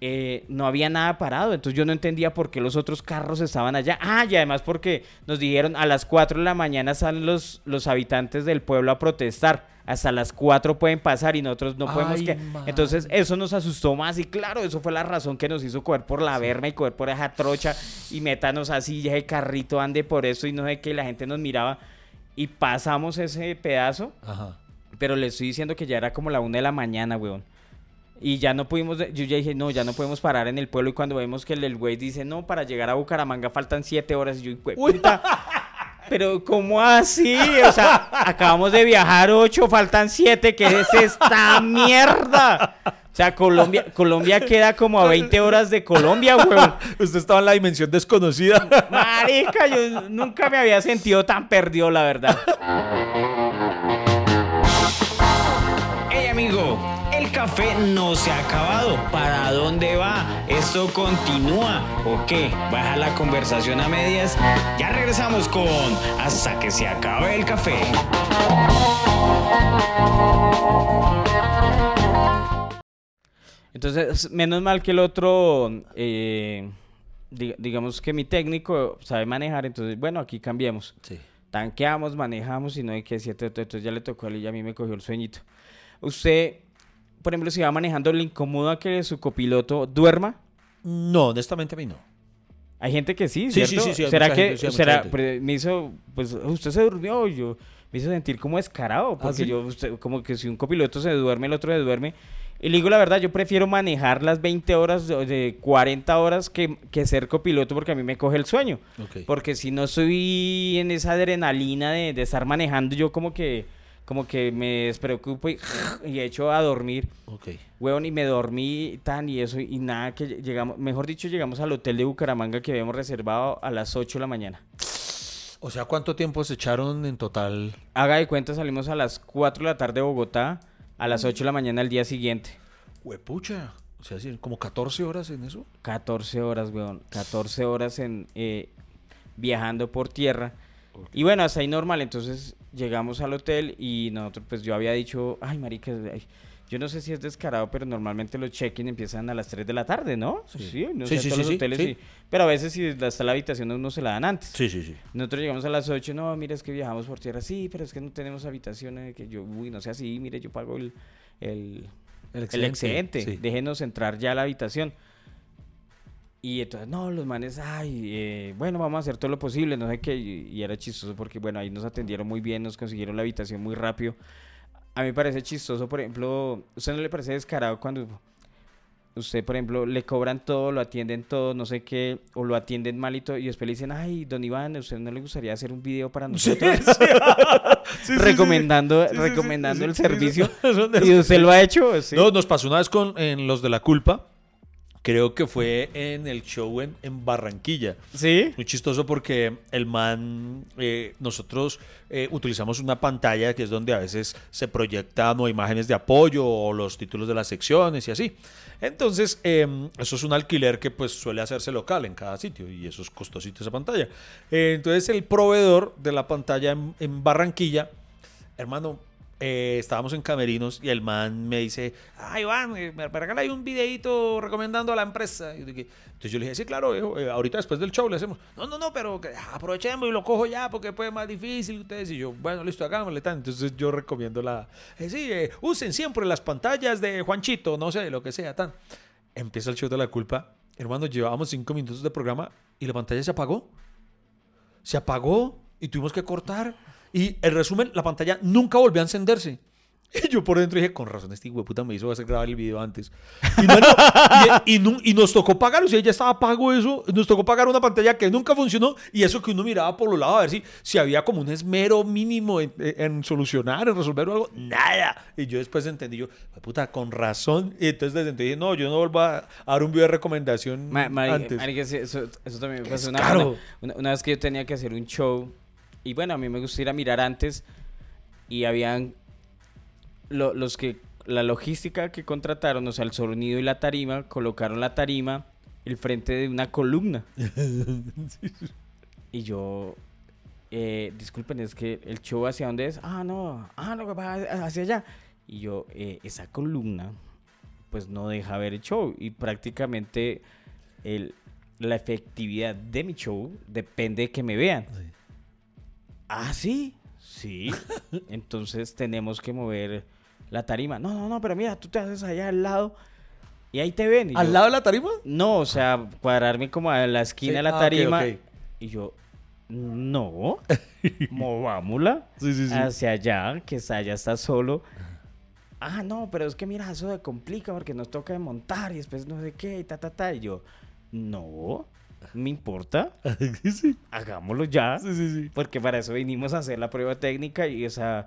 Speaker 4: eh, no había nada parado, entonces yo no entendía por qué los otros carros estaban allá. Ah, y además porque nos dijeron a las 4 de la mañana salen los, los habitantes del pueblo a protestar. Hasta las 4 pueden pasar y nosotros no podemos
Speaker 3: Ay,
Speaker 4: que...
Speaker 3: man.
Speaker 4: Entonces eso nos asustó más y claro, eso fue la razón que nos hizo coger por la verma y coger por esa trocha y métanos así, ya el carrito ande por eso y no sé qué, y la gente nos miraba y pasamos ese pedazo.
Speaker 3: Ajá.
Speaker 4: Pero le estoy diciendo que ya era como la una de la mañana, weón. Y ya no pudimos, yo ya dije, no, ya no podemos parar en el pueblo. Y cuando vemos que el, el güey dice, no, para llegar a Bucaramanga faltan siete horas. Y yo, güey, puta. Pero, ¿cómo así? O sea, acabamos de viajar ocho, faltan siete. ¿Qué es esta mierda? O sea, Colombia, Colombia queda como a 20 horas de Colombia, weón.
Speaker 3: Usted estaba en la dimensión desconocida.
Speaker 4: Marica, yo nunca me había sentido tan perdido, la verdad.
Speaker 6: Café no se ha acabado. ¿Para dónde va? ¿Esto continúa o qué? ¿Baja la conversación a medias? Ya regresamos con Hasta que se acabe el café.
Speaker 4: Entonces, menos mal que el otro, eh, di- digamos que mi técnico sabe manejar, entonces, bueno, aquí cambiemos.
Speaker 3: Sí.
Speaker 4: Tanqueamos, manejamos y no hay que decir, entonces ya le tocó a él y a mí me cogió el sueñito. Usted, por ejemplo, si va manejando, ¿le incomoda que su copiloto duerma?
Speaker 3: No, honestamente a mí no.
Speaker 4: Hay gente que sí,
Speaker 3: Sí,
Speaker 4: ¿cierto?
Speaker 3: sí, sí, sí,
Speaker 4: ¿Será que,
Speaker 3: gente,
Speaker 4: será, me hizo, pues, usted se durmió y yo me hizo sentir como descarado, porque
Speaker 3: ¿Ah, sí?
Speaker 4: yo, usted, como que si un copiloto se duerme, el otro se duerme. Y le digo la verdad, yo prefiero manejar las 20 horas, de, de 40 horas que, que ser copiloto porque a mí me coge el sueño. Porque si no estoy en esa adrenalina de, de estar manejando, yo como que, como que me despreocupo y, y echo a dormir.
Speaker 3: Ok.
Speaker 4: Huevón, y me dormí tan y eso, y nada, que llegamos, mejor dicho, llegamos al hotel de Bucaramanga que habíamos reservado a las 8 de la mañana.
Speaker 3: O sea, ¿cuánto tiempo se echaron en total?
Speaker 4: Haga de cuenta, salimos a las 4 de la tarde de Bogotá, a las 8 de la mañana al día siguiente.
Speaker 3: Huepucha. O sea, como 14 horas en eso.
Speaker 4: 14 horas, weón. 14 horas en eh, viajando por tierra. Y bueno, hasta ahí normal. Entonces llegamos al hotel y nosotros, pues yo había dicho, ay, marica, ay, yo no sé si es descarado, pero normalmente los check-in empiezan a las 3 de la tarde, ¿no? Sí, no
Speaker 3: Sí,
Speaker 4: sé,
Speaker 3: sí,
Speaker 4: todos
Speaker 3: sí,
Speaker 4: los
Speaker 3: sí,
Speaker 4: hoteles
Speaker 3: sí.
Speaker 4: sí. Pero a veces si está la habitación uno se la dan antes.
Speaker 3: Sí, sí, sí.
Speaker 4: Nosotros llegamos a las 8, no, mira, es que viajamos por tierra, sí, pero es que no tenemos habitaciones, que yo, uy, no sé así, mire, yo pago el, el, el excedente,
Speaker 3: sí.
Speaker 4: déjenos entrar ya a la habitación. Y entonces, no, los manes, ay, eh, bueno, vamos a hacer todo lo posible, no sé qué, y, y era chistoso porque, bueno, ahí nos atendieron muy bien, nos consiguieron la habitación muy rápido. A mí me parece chistoso, por ejemplo, ¿usted no le parece descarado cuando usted, por ejemplo, le cobran todo, lo atienden todo, no sé qué, o lo atienden mal y todo, y después le dicen, ay, don Iván, ¿a usted no le gustaría hacer un video para nosotros? recomendando recomendando el servicio. ¿Y usted lo ha hecho? Sí.
Speaker 3: No, nos pasó una vez con en los de la culpa. Creo que fue en el show en, en Barranquilla.
Speaker 4: ¿Sí?
Speaker 3: Muy chistoso porque el man, eh, nosotros eh, utilizamos una pantalla que es donde a veces se proyectan o imágenes de apoyo o los títulos de las secciones y así. Entonces, eh, eso es un alquiler que pues suele hacerse local en cada sitio y eso es costosito esa pantalla. Eh, entonces, el proveedor de la pantalla en, en Barranquilla, hermano, eh, estábamos en Camerinos y el man me dice, ay Iván, eh, me regala un videito recomendando a la empresa. Entonces yo le dije, sí, claro, eh, ahorita después del show le hacemos. No, no, no, pero ah, aprovechemos y lo cojo ya porque pues es más difícil ustedes. Y yo, bueno, listo, hagámosle tan. Entonces yo recomiendo la, eh, sí, usen siempre las pantallas de Juanchito, no sé, lo que sea, tan. Empieza el show de la culpa. Hermano, llevábamos cinco minutos de programa y la pantalla se apagó se apagó y tuvimos que cortar. Y el resumen, la pantalla nunca volvió a encenderse. Y yo por dentro dije, con razón, este hijo de puta me hizo hacer grabar el video antes. Y, no, y- y y nos tocó pagar, o sea, ya estaba pago eso. Nos tocó pagar una pantalla que nunca funcionó. Y eso que uno miraba por los lados a ver si, si había como un esmero mínimo en, en solucionar, en resolver algo. Nada. Y yo después entendí, yo, "Hijo de puta, con razón. Y entonces desde entonces dije, no, yo no vuelvo a dar un video de recomendación
Speaker 4: Ma- mari-
Speaker 3: antes.
Speaker 4: sí, eso, eso también me pasó una, una, una vez que yo tenía que hacer un show y bueno, a mí me gusta ir a mirar antes y habían lo- los que la logística que contrataron, o sea, el sonido y la tarima, colocaron la tarima el frente de una columna. y yo eh, disculpen, es que el show hacia dónde es? Ah, no, ah, no, va hacia allá. Y yo, eh, esa columna, pues no deja ver el show. Y prácticamente el, la efectividad de mi show depende de que me vean. Ah, sí, sí. Entonces tenemos que mover la tarima. No, no, no, pero mira, tú te haces allá al lado y ahí te ven.
Speaker 3: ¿Al
Speaker 4: yo,
Speaker 3: lado de la tarima?
Speaker 4: No, o sea, cuadrarme como a la esquina
Speaker 3: Sí,
Speaker 4: de la
Speaker 3: ah,
Speaker 4: tarima. Y yo, no, movámosla
Speaker 3: Sí, sí, sí.
Speaker 4: hacia allá, que allá está solo. Ah, no, pero es que mira, eso se complica porque nos toca montar y después no sé qué y ta, ta, ta. Y yo, no, me importa,
Speaker 3: sí,
Speaker 4: hagámoslo ya.
Speaker 3: sí, sí, sí.
Speaker 4: Porque para eso vinimos a hacer la prueba técnica y, o sea,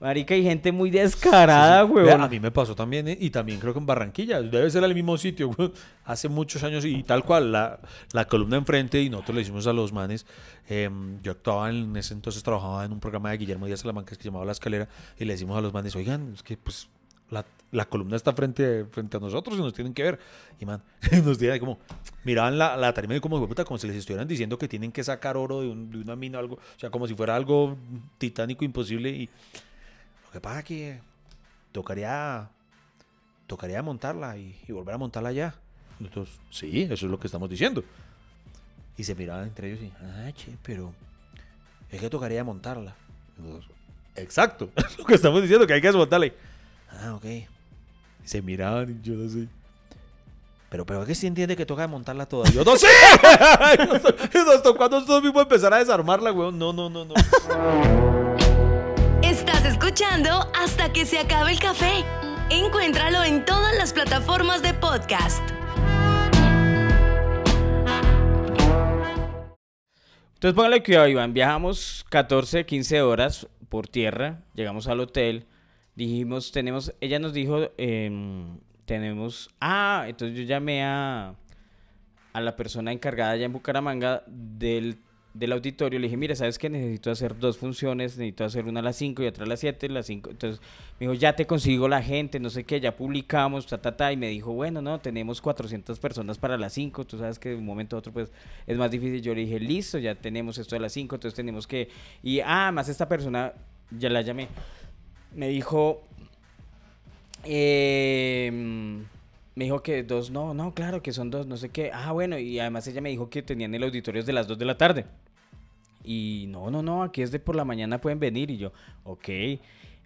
Speaker 4: marica, hay gente muy descarada, huevón.
Speaker 3: a mí me pasó también, ¿eh? y también creo que en Barranquilla, debe ser el mismo sitio, güey. hace muchos años y tal cual, la, la columna enfrente y nosotros le hicimos a los manes, em, yo actuaba en ese entonces, trabajaba en un programa de Guillermo Díaz Salamanca que se llamaba La Escalera y le decimos a los manes, oigan, es que pues la, la columna está frente, frente a nosotros y nos tienen que ver. Y man, nos tienen como, miraban la, la tarima y como, "Hijo de puta, como si les estuvieran diciendo que tienen que sacar oro de, un- de una mina o algo, o sea, como si fuera algo titánico, imposible y... Lo que pasa es que tocaría tocaría montarla y, y volver a montarla ya. Nosotros, sí, eso es lo que estamos diciendo. Y se miraban entre ellos y, ah, che, pero es que tocaría montarla. Nosotros, Exacto, es lo que estamos diciendo, que hay que desmontarla. Ah, ok. Se miraban y yo no sé. Pero, pero es que sí entiende que toca montarla toda. Y yo, no, sí. y nos tocó a nosotros mismos empezar a desarmarla, weón. No, no, no, no.
Speaker 7: Estás escuchando hasta que se acabe el café. Encuéntralo en todas las plataformas de podcast.
Speaker 4: Entonces póngale cuidado, Iván. Viajamos 14, 15 horas por tierra. Llegamos al hotel. Dijimos, tenemos. Ella nos dijo, em, tenemos. Ah, entonces yo llamé a, a la persona encargada allá en Bucaramanga del, del auditorio. Le dije, mira, ¿sabes qué? Necesito hacer dos funciones. Necesito hacer una a las 5 y otra a las 7. Las 5. Entonces me dijo, ya te consigo la gente, no sé qué, ya publicamos, ta, ta, ta. Y me dijo, bueno, no, tenemos 400 personas para las 5. Tú sabes que de un momento a otro, pues es más difícil. Yo le dije, listo, ya tenemos esto de las 5, entonces tenemos que. Y ah, más esta persona, ya la llamé, me dijo. eh, me dijo que dos, no, no, claro que son dos, no sé qué. Ah, bueno, y además ella me dijo que tenían el auditorio de las 2 de la tarde. Y no, no, no, aquí es de por la mañana pueden venir. Y yo, ok.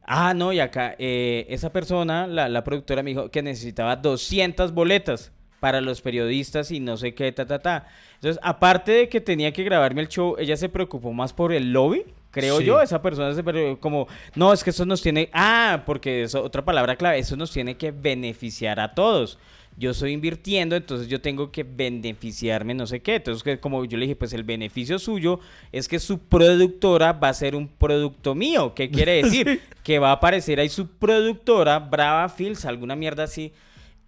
Speaker 4: Ah, no, y acá, eh, esa persona, la, la productora, me dijo que necesitaba 200 boletas para los periodistas y no sé qué, ta, ta, ta. Entonces, aparte de que tenía que grabarme el show, ella se preocupó más por el lobby Creo
Speaker 3: Sí.
Speaker 4: yo, esa persona se pero como, no, es que eso nos tiene, ah, porque es otra palabra clave, eso nos tiene que beneficiar a todos. Yo estoy invirtiendo, entonces yo tengo que beneficiarme, no sé qué. Entonces, que como yo le dije, pues el beneficio suyo es que su productora va a ser un producto mío. ¿Qué quiere decir? Que va a aparecer ahí su productora, Brava Fields, alguna mierda así,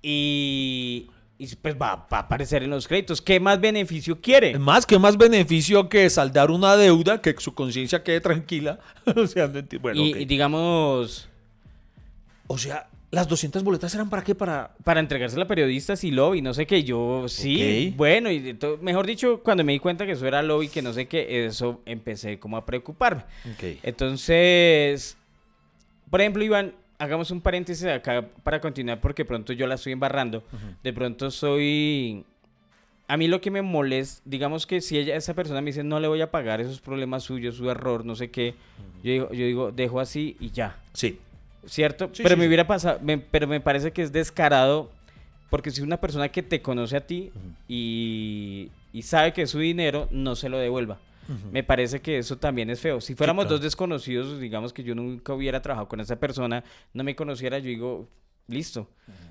Speaker 4: y, y pues va, va a aparecer en los créditos. ¿Qué más beneficio quiere?
Speaker 3: Más, que más beneficio que saldar una deuda, que su conciencia quede tranquila. o sea, bueno,
Speaker 4: y, y digamos,
Speaker 3: O sea, las 200 boletas eran para qué? Para...
Speaker 4: para entregársela a periodistas y lobby, no sé qué, yo sí, bueno, y to- mejor dicho, cuando me di cuenta que eso era lobby, que no sé qué, eso empecé como a preocuparme. Entonces, por ejemplo, Iván, hagamos un paréntesis acá para continuar porque pronto yo la estoy embarrando. De pronto soy... A mí lo que me molesta, digamos que si ella, esa persona me dice no le voy a pagar, esos problemas suyos, su error, no sé qué, yo, digo, yo digo, dejo así y ya.
Speaker 3: Sí.
Speaker 4: ¿Cierto?
Speaker 3: Sí,
Speaker 4: pero
Speaker 3: sí,
Speaker 4: me
Speaker 3: sí.
Speaker 4: hubiera pasado, me- pero me parece que es descarado, porque si una persona que te conoce a ti y, y sabe que es su dinero, no se lo devuelva. Me parece que eso también es feo. Si fuéramos
Speaker 3: claro.
Speaker 4: dos desconocidos, digamos que yo nunca hubiera trabajado con esa persona, no me conociera, yo digo, listo,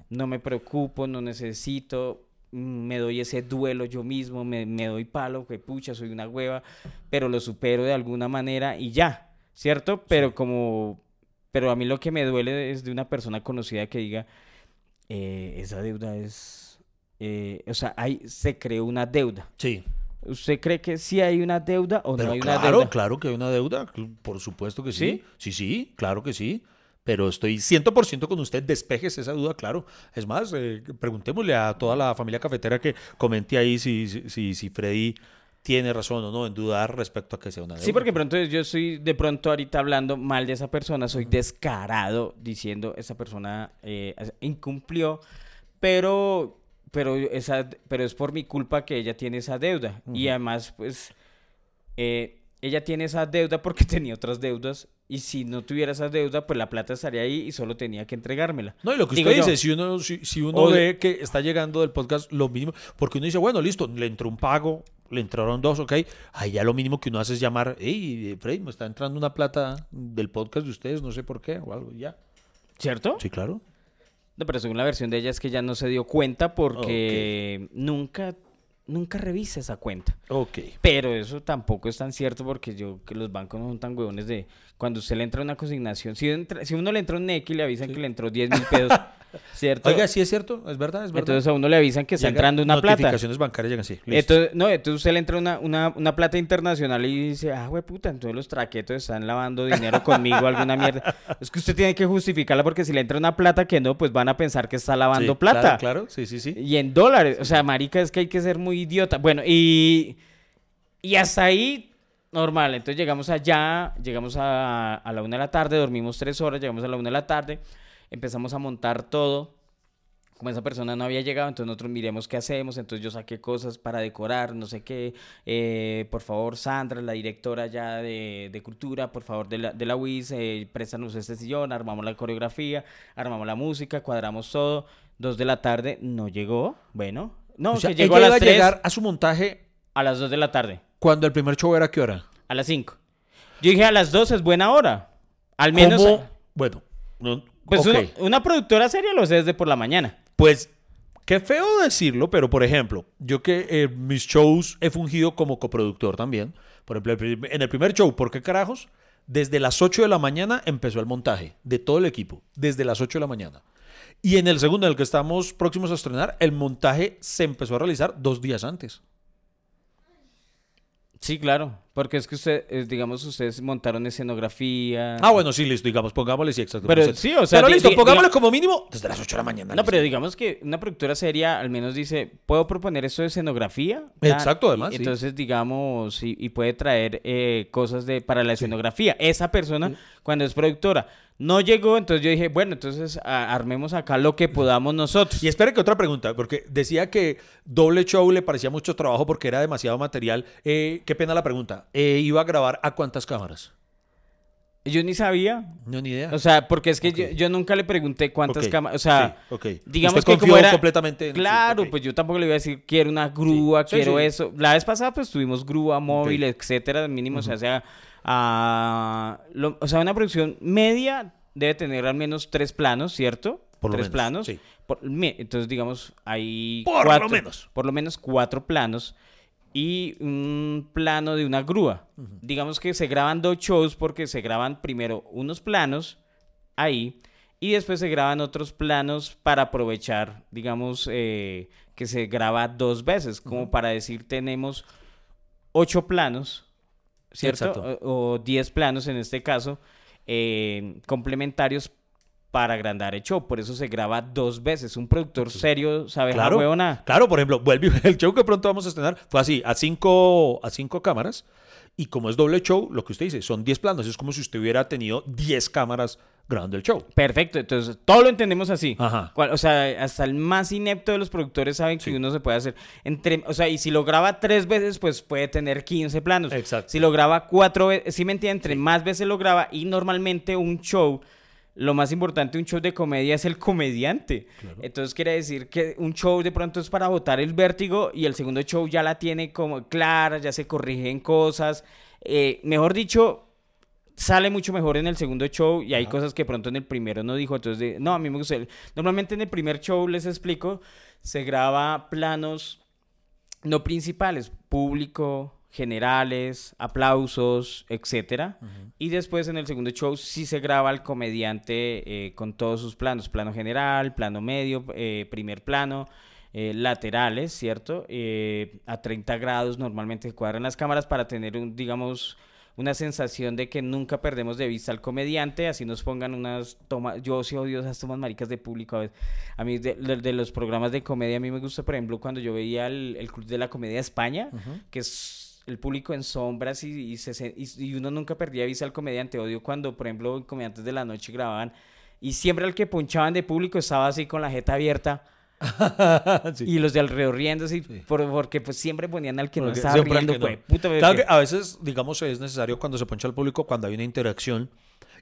Speaker 4: no me preocupo, no necesito, mm, me doy ese duelo yo mismo, me, me doy palo, que pucha, soy una hueva, pero lo supero de alguna manera y ya, ¿cierto? Pero como, pero a mí lo que me duele es de una persona conocida que diga, eh, esa deuda es, eh, o sea, hay, se creó una deuda.
Speaker 3: Sí.
Speaker 4: ¿Usted cree que sí hay una deuda o
Speaker 3: Pero
Speaker 4: no hay una
Speaker 3: claro,
Speaker 4: deuda?
Speaker 3: claro que hay una deuda. Por supuesto que sí.
Speaker 4: ¿Sí?
Speaker 3: Sí, sí, claro que sí. Pero estoy 100% con usted. Despejes esa duda, claro. Es más, eh, preguntémosle a toda la familia cafetera que comente ahí si, si, si, si Freddy tiene razón o no en dudar respecto a que sea una deuda.
Speaker 4: Sí, porque pronto yo estoy de pronto ahorita hablando mal de esa persona, soy descarado diciendo esa persona eh, incumplió, pero pero esa pero es por mi culpa que ella tiene esa deuda y además pues eh, ella tiene esa deuda porque tenía otras deudas y si no tuviera esa deuda pues la plata estaría ahí y solo tenía que entregármela.
Speaker 3: No, y lo que
Speaker 4: Digo
Speaker 3: usted
Speaker 4: yo.
Speaker 3: dice, si uno, si, si uno ve que está llegando del podcast lo mínimo, porque uno dice, bueno, listo, le entró un pago, le entraron dos, ok, ahí ya lo mínimo que uno hace es llamar, hey, Freddy, me está entrando una plata del podcast de ustedes, no sé por qué, o algo, ya.
Speaker 4: ¿Cierto?
Speaker 3: Sí, claro.
Speaker 4: No, pero según la versión de ella es que ella no se dio cuenta porque nunca nunca revisa esa cuenta.
Speaker 3: Ok.
Speaker 4: Pero eso tampoco es tan cierto porque yo que los bancos no son tan huevones de cuando usted le entra una consignación, si, entra- si uno le entra un y le avisan que le entró 10 mil pesos, ¿cierto?
Speaker 3: Oiga, sí es cierto, es verdad, es verdad.
Speaker 4: entonces a uno le avisan que está
Speaker 3: Llegan
Speaker 4: entrando una plata.
Speaker 3: Notificaciones bancarias llegan así. listo.
Speaker 4: Entonces, no, entonces usted le entra una, una, una plata internacional y dice, ah, güey, puta, entonces los traquetos están lavando dinero conmigo, alguna mierda. Es que usted tiene que justificarla porque si le entra una plata que no, pues van a pensar que está lavando
Speaker 3: Sí,
Speaker 4: plata.
Speaker 3: Claro, claro, sí, sí, sí.
Speaker 4: Y en dólares. O sea, marica, es que hay que ser muy idiota. Bueno, y, y hasta ahí, normal. Entonces llegamos allá, llegamos a, a la una de la tarde, dormimos tres horas, llegamos a la una de la tarde, empezamos a montar todo. Como esa persona no había llegado, entonces nosotros miremos qué hacemos. Entonces yo saqué cosas para decorar, no sé qué. Eh, por favor, Sandra, la directora ya de, de cultura, por favor, de la, de la WIS, eh, préstanos este sillón, armamos la coreografía, armamos la música, cuadramos todo. Dos de la tarde, no llegó. Bueno, no,
Speaker 3: o sea,
Speaker 4: que llegó
Speaker 3: ella
Speaker 4: a
Speaker 3: iba
Speaker 4: las
Speaker 3: a
Speaker 4: tres,
Speaker 3: llegar a su montaje
Speaker 4: a las dos de la tarde,
Speaker 3: cuando el primer show era a qué hora.
Speaker 4: a las cinco. Yo dije, a las dos es buena hora. Al menos,
Speaker 3: ¿Cómo? Bueno, no-
Speaker 4: pues
Speaker 3: ok.
Speaker 4: uno- una productora seria lo sé desde por la mañana.
Speaker 3: Pues, qué feo decirlo, pero por ejemplo, yo que eh, mis shows he fungido como coproductor también. Por ejemplo, en el primer show, ¿por qué carajos? Desde las 8 de la mañana empezó el montaje de todo el equipo, desde las 8 de la mañana. Y en el segundo, en el que estamos próximos a estrenar, el montaje se empezó a realizar dos días antes.
Speaker 4: Sí, claro, porque es que usted, digamos, ustedes montaron escenografía.
Speaker 3: Ah, bueno, sí, listo, digamos, pongámosle, sí, exacto.
Speaker 4: Pero
Speaker 3: Pues,
Speaker 4: sí, o sea,
Speaker 3: Pero
Speaker 4: di-
Speaker 3: listo, pongámosle como mínimo desde las 8 de la mañana.
Speaker 4: No, pero
Speaker 3: listo.
Speaker 4: digamos que una productora seria al menos dice, ¿puedo proponer esto de escenografía?
Speaker 3: Exacto, además,
Speaker 4: Y
Speaker 3: sí.
Speaker 4: Entonces, digamos, y, y puede traer eh, cosas de para la escenografía. Esa persona, cuando es productora, no llegó, entonces yo dije, bueno, entonces armemos acá lo que podamos nosotros.
Speaker 3: Y espere que otra pregunta, porque decía que doble show le parecía mucho trabajo porque era demasiado material. Eh, qué pena la pregunta. Eh, ¿Iba a grabar a cuántas cámaras?
Speaker 4: Yo ni sabía.
Speaker 3: No, ni idea.
Speaker 4: O sea, porque es que yo, yo nunca le pregunté cuántas cámaras. O sea,
Speaker 3: sí, ok.
Speaker 4: digamos
Speaker 3: Usted
Speaker 4: que como era.
Speaker 3: completamente en-
Speaker 4: claro, pues yo tampoco le iba a decir quiero una grúa,
Speaker 3: Sí,
Speaker 4: quiero
Speaker 3: sí.
Speaker 4: eso. La vez pasada, pues tuvimos grúa móvil, etcétera. Mínimo, o sea, lo- o sea, una producción media debe tener al menos tres planos, ¿cierto?
Speaker 3: Por lo
Speaker 4: tres
Speaker 3: menos,
Speaker 4: planos.
Speaker 3: sí.
Speaker 4: Por- mi- entonces, digamos, hay
Speaker 3: Por lo
Speaker 4: cuatro-
Speaker 3: menos.
Speaker 4: Por lo menos cuatro planos y un plano de una grúa. Digamos que se graban dos shows porque se graban primero unos planos ahí y después se graban otros planos para aprovechar, digamos, eh, que se graba dos veces, como para decir tenemos ocho planos, ¿cierto?
Speaker 3: Exacto.
Speaker 4: O, o diez planos en este caso, eh, complementarios para agrandar el show. Por eso se graba dos veces. Un productor serio sabe
Speaker 3: Claro,
Speaker 4: la huevona.
Speaker 3: claro, por ejemplo, vuelve el show que pronto vamos a estrenar fue así, a cinco, a cinco cámaras. Y como es doble show, lo que usted dice, son 10 planos. Es como si usted hubiera tenido 10 cámaras grabando el show.
Speaker 4: Perfecto, entonces todo lo entendemos así.
Speaker 3: Ajá.
Speaker 4: O sea, hasta el más inepto de los productores saben que uno se puede hacer entre, o sea, y si lo graba tres veces, pues puede tener 15 planos.
Speaker 3: Exacto.
Speaker 4: Si lo graba cuatro veces, si me entiende, entre más veces lo graba y normalmente un show, lo más importante de un show de comedia es el comediante. Entonces quiere decir que un show de pronto es para botar el vértigo y el segundo show ya la tiene como clara, ya se corrigen cosas. Eh, mejor dicho, sale mucho mejor en el segundo show y hay cosas que pronto en el primero no dijo. Entonces, de- no, a mí me gusta. Normalmente en el primer show, les explico, se graba planos no principales, público, generales, aplausos, etcétera. Y después en el segundo show sí se graba al comediante eh, con todos sus planos, plano general, plano medio, eh, primer plano. eh, laterales, ¿cierto? Eh, a 30 grados normalmente se cuadran las cámaras para tener un, digamos, una sensación de que nunca perdemos de vista al comediante, así nos pongan unas tomas, yo sí odio esas tomas maricas de público a veces. A mí de, de- de los programas de comedia, a mí me gusta, por ejemplo, cuando yo veía el, el Club de la Comedia España, que es el público en sombras y, y, se y- y uno nunca perdía vista al comediante. Odio cuando, por ejemplo, comediantes de la noche grababan y siempre al que ponchaban de público estaba así con la jeta abierta.
Speaker 3: Sí.
Speaker 4: Y los de alrededor riendo así, por- porque pues siempre ponían al que no estaba riendo,
Speaker 3: que no.
Speaker 4: pues, puta,
Speaker 3: Claro
Speaker 4: que
Speaker 3: a veces, digamos, es necesario cuando se poncha al público, cuando hay una interacción.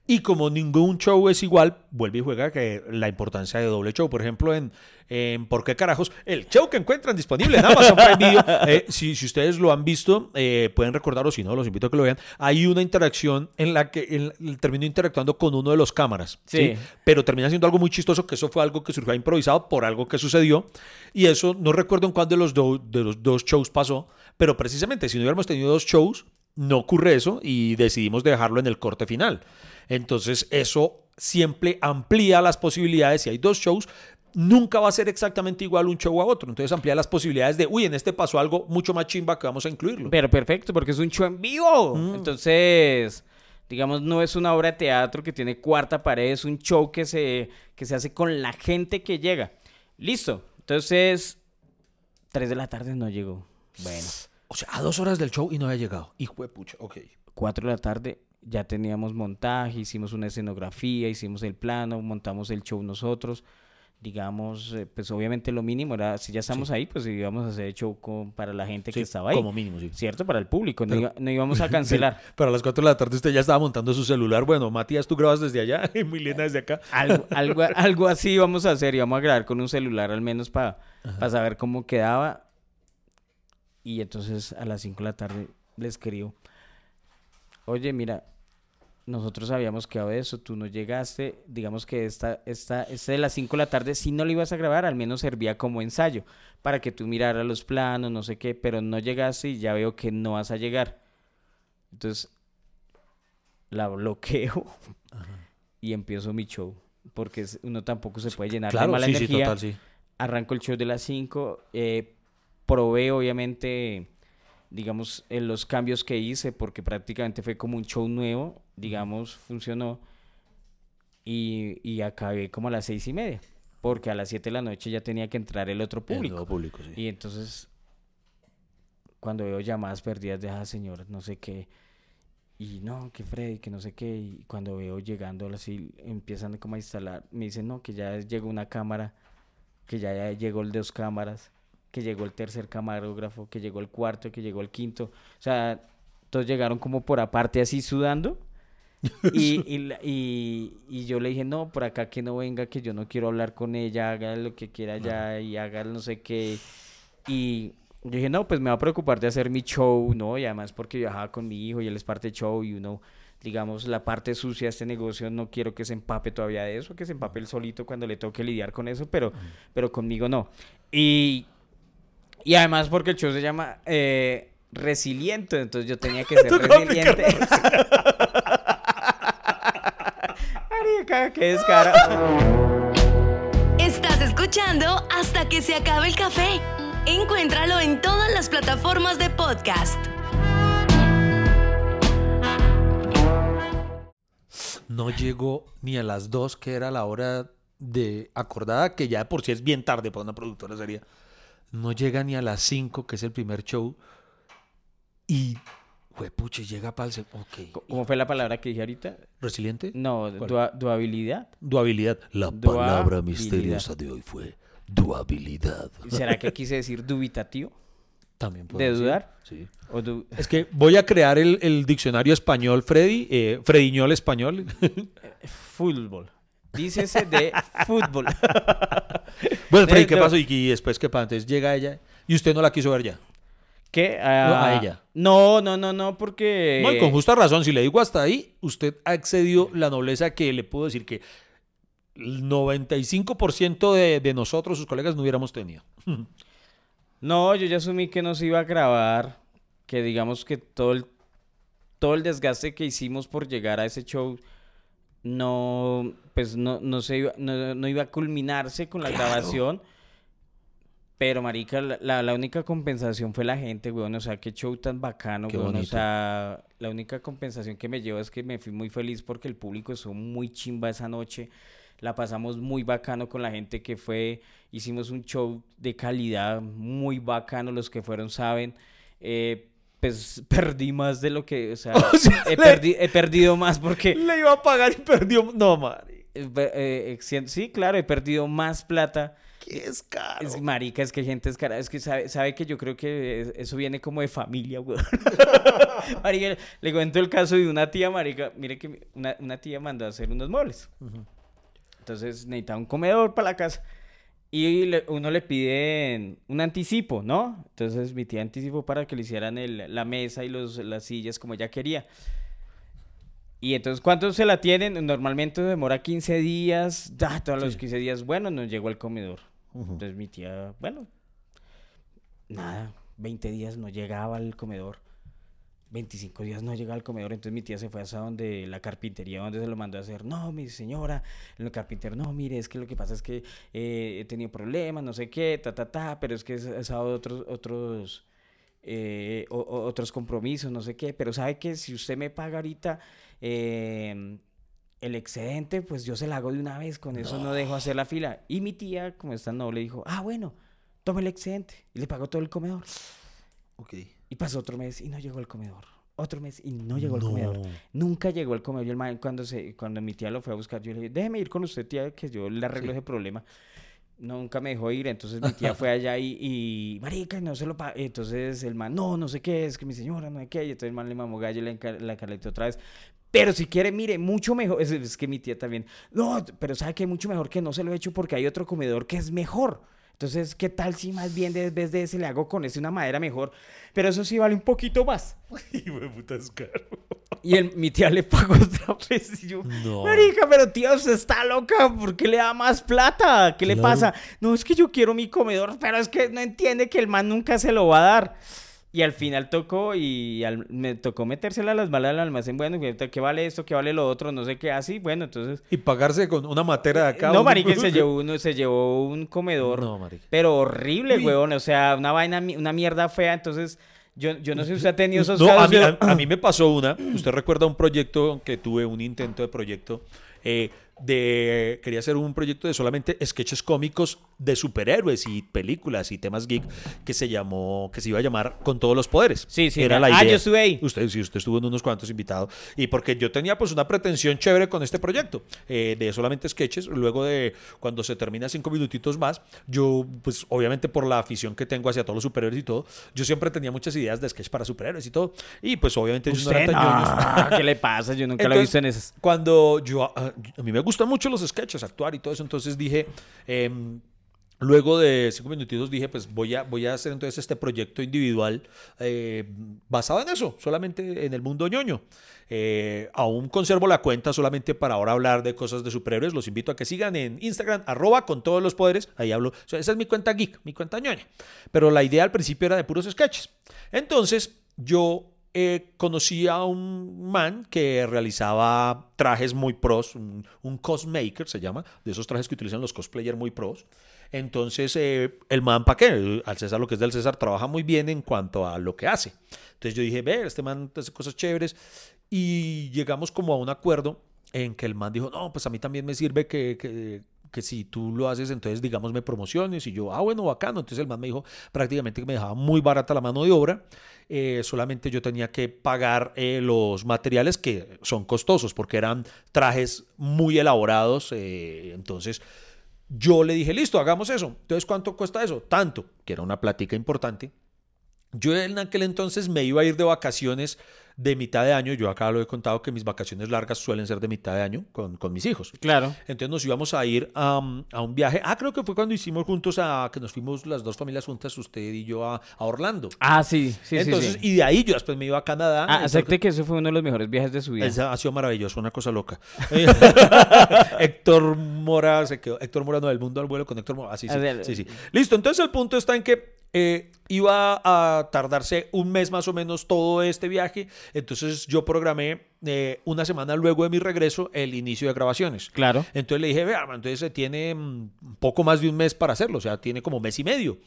Speaker 3: Y como ningún show es igual, vuelve y juega que la importancia de doble show. Por ejemplo, en, en ¿Por qué carajos? El show que encuentran disponible en Amazon Prime Video. Eh, si, si ustedes lo han visto, eh, pueden recordar, o si no, los invito a que lo vean. Hay una interacción en la que él terminó interactuando con uno de los cámaras.
Speaker 4: Sí.
Speaker 3: Pero termina siendo algo muy chistoso, que eso fue algo que surgió improvisado por algo que sucedió. Y eso no recuerdo en cuál de los, do- de los dos shows pasó, pero precisamente si no hubiéramos tenido dos shows, no ocurre eso y decidimos dejarlo en el corte final. Entonces eso siempre amplía las posibilidades. Si hay dos shows, nunca va a ser exactamente igual un show a otro. Entonces amplía las posibilidades de, uy, en este pasó algo mucho más chimba que vamos a incluirlo.
Speaker 4: Pero perfecto, porque es un show en vivo. Entonces, digamos, no es una obra de teatro que tiene cuarta pared, es un show que se, que se hace con la gente que llega. Listo. Entonces, 3 de la tarde no llegó. Bueno,
Speaker 3: O sea, a dos horas del show y no había llegado. Hijo de pucha, ok.
Speaker 4: 4 de la tarde ya teníamos montaje, hicimos una escenografía, hicimos el plano, montamos el show nosotros. Digamos, eh, pues obviamente lo mínimo era, si ya estamos ahí, pues íbamos a hacer el show con- para la gente
Speaker 3: Sí,
Speaker 4: que estaba ahí.
Speaker 3: como mínimo, sí.
Speaker 4: ¿Cierto? Para el público, no, iba- no íbamos a cancelar.
Speaker 3: Sí, pero a las 4 de la tarde usted ya estaba montando su celular. Bueno, Matías, tú grabas desde allá y muy linda desde acá.
Speaker 4: Algo, algo, algo así vamos a hacer y vamos a grabar con un celular al menos para saber cómo quedaba. Y entonces a las 5 de la tarde le escribo, oye, mira, nosotros habíamos quedado de eso, tú no llegaste, digamos que esta, esta, este de las 5 de la tarde, si no lo ibas a grabar, al menos servía como ensayo, para que tú miraras los planos, no sé qué, pero no llegaste y ya veo que no vas a llegar. Entonces, la bloqueo y empiezo mi show, porque uno tampoco se puede llenar de
Speaker 3: Claro,
Speaker 4: mala
Speaker 3: sí, sí,
Speaker 4: energía.
Speaker 3: total, sí.
Speaker 4: Arranco el show de las 5, eh, probé obviamente, digamos, en los cambios que hice, porque prácticamente fue como un show nuevo, digamos, funcionó. Y, y acabé como a las seis y media, porque a las 7 de la noche ya tenía que entrar el otro
Speaker 3: El
Speaker 4: público.
Speaker 3: nuevo público, sí.
Speaker 4: Y entonces, cuando veo llamadas perdidas de esa señora, no sé qué, y no, que Freddy, que no sé qué, y cuando veo llegando así, empiezan como a instalar, me dicen, no, que ya llegó una cámara, que ya, ya llegó el de dos cámaras, que llegó el tercer camarógrafo, que llegó el cuarto, que llegó el quinto, o sea, todos llegaron como por aparte así sudando, Y, y, y- y yo le dije, no, por acá que no venga, que yo no quiero hablar con ella, haga lo que quiera ya y haga no sé qué. Y yo dije, no, pues me va a preocupar de hacer mi show, ¿no? Y además porque viajaba con mi hijo y él es parte del show y uno, digamos, la parte sucia de este negocio no quiero que se empape todavía de eso, que se empape él solito cuando le toque lidiar con eso, pero, pero conmigo no. Y, y además porque el show se llama eh, Resiliente, entonces yo tenía que ser resiliente. Marica, qué descara.
Speaker 7: Estás escuchando hasta que se acabe el café. Encuéntralo en todas las plataformas de podcast.
Speaker 3: No llegó ni a las 2, que era la hora de acordada, que ya de por sí es bien tarde para una productora sería. No llega ni a las 5, que es el primer show. Y, juepuche, llega para el... Ok.
Speaker 4: ¿Cómo fue la palabra que dije ahorita?
Speaker 3: ¿Resiliente?
Speaker 4: No, duabilidad.
Speaker 3: Duabilidad.
Speaker 8: La
Speaker 4: Duabilidad.
Speaker 8: palabra misteriosa de hoy fue duabilidad.
Speaker 4: ¿Será que quise decir dubitativo?
Speaker 3: También puede
Speaker 4: ¿De
Speaker 3: decir.
Speaker 4: dudar?
Speaker 3: Sí.
Speaker 4: ¿O du-
Speaker 3: Es que voy a crear el, el diccionario español, Freddy, eh, Frediñol español.
Speaker 4: Fútbol. Dícese de fútbol.
Speaker 3: bueno, Freddy,
Speaker 4: Eh,
Speaker 3: ¿qué pasó? Y, y después, ¿qué pasa? Entonces llega ella y usted no la quiso ver ya.
Speaker 4: ¿Qué?
Speaker 3: No, a
Speaker 4: Ah,
Speaker 3: ella.
Speaker 4: No, no, no, no, porque...
Speaker 3: No, y con justa razón, si le digo hasta ahí, usted ha excedido la nobleza que le puedo decir que el 95% de, de nosotros, sus colegas, no hubiéramos tenido.
Speaker 4: No, yo ya asumí que no se iba a grabar, que digamos que todo el, todo el desgaste que hicimos por llegar a ese show no, pues no, no se iba, no, no iba a culminarse con la grabación. Pero, marica, la, la, la única compensación fue la gente, weón. O sea, qué show tan bacano,
Speaker 3: Qué
Speaker 4: weón. O sea, la única compensación que me llevo es que me fui muy feliz porque el público estuvo muy chimba esa noche. La pasamos muy bacano con la gente que fue. Hicimos un show de calidad muy bacano. Los que fueron saben. Eh, pues perdí más de lo que, o sea,
Speaker 3: sea,
Speaker 4: he,
Speaker 3: le-
Speaker 4: perdi- he perdido más porque,
Speaker 3: Le iba a pagar y perdió. No, madre.
Speaker 4: eh, eh, sí, claro, he perdido más plata.
Speaker 3: Qué es caro.
Speaker 4: Es marica, es que gente es cara, es que sabe, sabe que yo creo que es- eso viene como de familia, weón. marica, le cuento el caso de una tía, marica, mire que una, una tía mandó a hacer unos muebles. Entonces necesitaba un comedor para la casa. Y le- uno le pide un anticipo, ¿no? Entonces mi tía anticipó para que le hicieran el- la mesa y los, las sillas como ella quería. Y entonces, ¿cuánto se la tienen? Normalmente demora 15 días. Ah, todos los 15 días, bueno, nos llegó el comedor. Entonces mi tía, bueno, nada, 20 días no llegaba al comedor. 25 días no llegaba al comedor, entonces mi tía se fue hasta donde la carpintería, donde se lo mandó a hacer. No, mi señora, el carpintero, no, mire, es que lo que pasa es que eh, he tenido problemas, no sé qué, ta, ta, ta, pero es que he estado otros, otros, eh, o- otros compromisos, no sé qué, pero sabe que si usted me paga ahorita eh, el excedente, pues yo se la hago de una vez, con eso no dejo hacer la fila. Y mi tía, como es tan noble, dijo, ah, bueno, tome el excedente. Y le pagó todo el comedor.
Speaker 3: Ok.
Speaker 4: Y pasó otro mes y no llegó el comedor. Otro mes y no llegó el comedor. Nunca llegó el comedor. Y el man, cuando, se, cuando mi tía lo fue a buscar, yo le dije, déjeme ir con usted, tía, que yo le arreglo ese problema. Nunca me dejó ir. Entonces mi tía fue allá y, y marica, no se lo paga. Entonces el man, no, no sé qué, es que mi señora, no sé qué. Y entonces el man le mamó gallo y enca- la carleteó otra vez. Pero si quiere, mire, mucho mejor. Es, es que mi tía también. No, pero sabe que mucho mejor que no se lo he hecho porque hay otro comedor que es mejor. Entonces, ¿qué tal si más bien de- vez de ese le hago con ese una madera mejor? Pero eso sí vale un poquito más.
Speaker 1: Hijo de puta, es caro.
Speaker 4: Y el- mi tía le pagó otra vez. Y yo,
Speaker 3: No.
Speaker 4: marica, pero tía, usted está loca. ¿Por qué le da más plata? ¿Qué le pasa? No, es que yo quiero mi comedor, pero es que no entiende que el man nunca se lo va a dar. Y al final tocó y al- me tocó metérsela a las balas al almacén. Bueno, ¿qué vale esto? ¿Qué vale lo otro? No sé qué. Así, bueno, entonces...
Speaker 3: Y pagarse con una matera de acá.
Speaker 4: no, marica, se llevó, uno, se llevó un comedor.
Speaker 3: No, marica.
Speaker 4: Pero horrible,
Speaker 3: Uy.
Speaker 4: weón. O sea, una vaina, una mierda fea. Entonces, yo, yo no sé si usted ha tenido esos
Speaker 3: No,
Speaker 4: casos.
Speaker 3: a mí, a mí me pasó una. Usted recuerda un proyecto que tuve, un intento de proyecto, eh, de quería hacer un proyecto de solamente sketches cómicos de superhéroes y películas y temas geek que se llamó que se iba a llamar con todos los poderes.
Speaker 4: Sí, sí,
Speaker 3: Era la
Speaker 4: ah,
Speaker 3: idea.
Speaker 4: yo estuve ahí.
Speaker 3: Usted sí, usted estuvo en unos cuantos invitados y porque yo tenía pues una pretensión chévere con este proyecto eh, de solamente sketches. Luego de cuando se termina cinco minutitos más, yo pues obviamente por la afición que tengo hacia todos los superhéroes y todo, yo siempre tenía muchas ideas de sketch para superhéroes y todo y pues obviamente ellos no
Speaker 4: Usted
Speaker 3: eran tan
Speaker 4: no, ¿Qué le pasa? Yo nunca lo he
Speaker 3: Entonces,
Speaker 4: visto en esas.
Speaker 3: Cuando yo, a, a mí me gustan mucho los sketches, actuar y todo eso, entonces dije, em, luego de cinco minutitos dije, pues voy a, voy a hacer entonces este proyecto individual eh, basado en eso, solamente en el mundo ñoño. Eh, aún conservo la cuenta solamente para ahora hablar de cosas de superhéroes. Los invito a que sigan en Instagram, arroba con todos los poderes. Ahí hablo. esa es mi cuenta geek, mi cuenta ñoña. Pero la idea al principio era de puros sketches. Entonces, yo eh, conocí a un man que realizaba trajes muy pros, un, un cosmaker se llama, de esos trajes que utilizan los cosplayers muy pros. Entonces, eh, el man, ¿para qué? Al César lo que es del César, trabaja muy bien en cuanto a lo que hace. Entonces yo dije, ve, este man hace cosas chéveres. Y llegamos como a un acuerdo en que el man dijo, no, pues a mí también me sirve que, que, que si tú lo haces, entonces digamos me promociones. Y yo, ah, bueno, bacano. Entonces el man me dijo prácticamente que me dejaba muy barata la mano de obra. Eh, solamente yo tenía que pagar eh, los materiales que son costosos porque eran trajes muy elaborados. eh, entonces yo le dije, listo, hagamos eso. Entonces, ¿cuánto cuesta eso? Tanto, que era una plática importante. Yo en aquel entonces me iba a ir de vacaciones de mitad de año. Yo acá lo he contado que mis vacaciones largas suelen ser de mitad de año con, con mis hijos.
Speaker 4: Claro.
Speaker 3: Entonces nos íbamos a ir a, a un viaje. Ah, creo que fue cuando hicimos juntos a que nos fuimos las dos familias juntas, usted y yo, a, a Orlando.
Speaker 4: Ah, sí, sí,
Speaker 3: entonces,
Speaker 4: sí. sí.
Speaker 3: y de ahí yo después me iba a Canadá.
Speaker 4: Ah, acepte que ese fue uno de los mejores viajes de su vida.
Speaker 3: esa ha sido maravilloso, una cosa loca. Héctor Mora se quedó. Héctor Mora no del mundo al vuelo con Héctor Mora. Ah, sí, sí, sí, sí. Listo, entonces el punto está en que eh, iba a tardarse un mes más o menos todo este viaje. Entonces yo programé eh, una semana luego de mi regreso el inicio de grabaciones.
Speaker 4: Claro.
Speaker 3: Entonces le dije, vea, entonces se tiene mm, un poco más de un mes para hacerlo, o sea, tiene como mes y medio.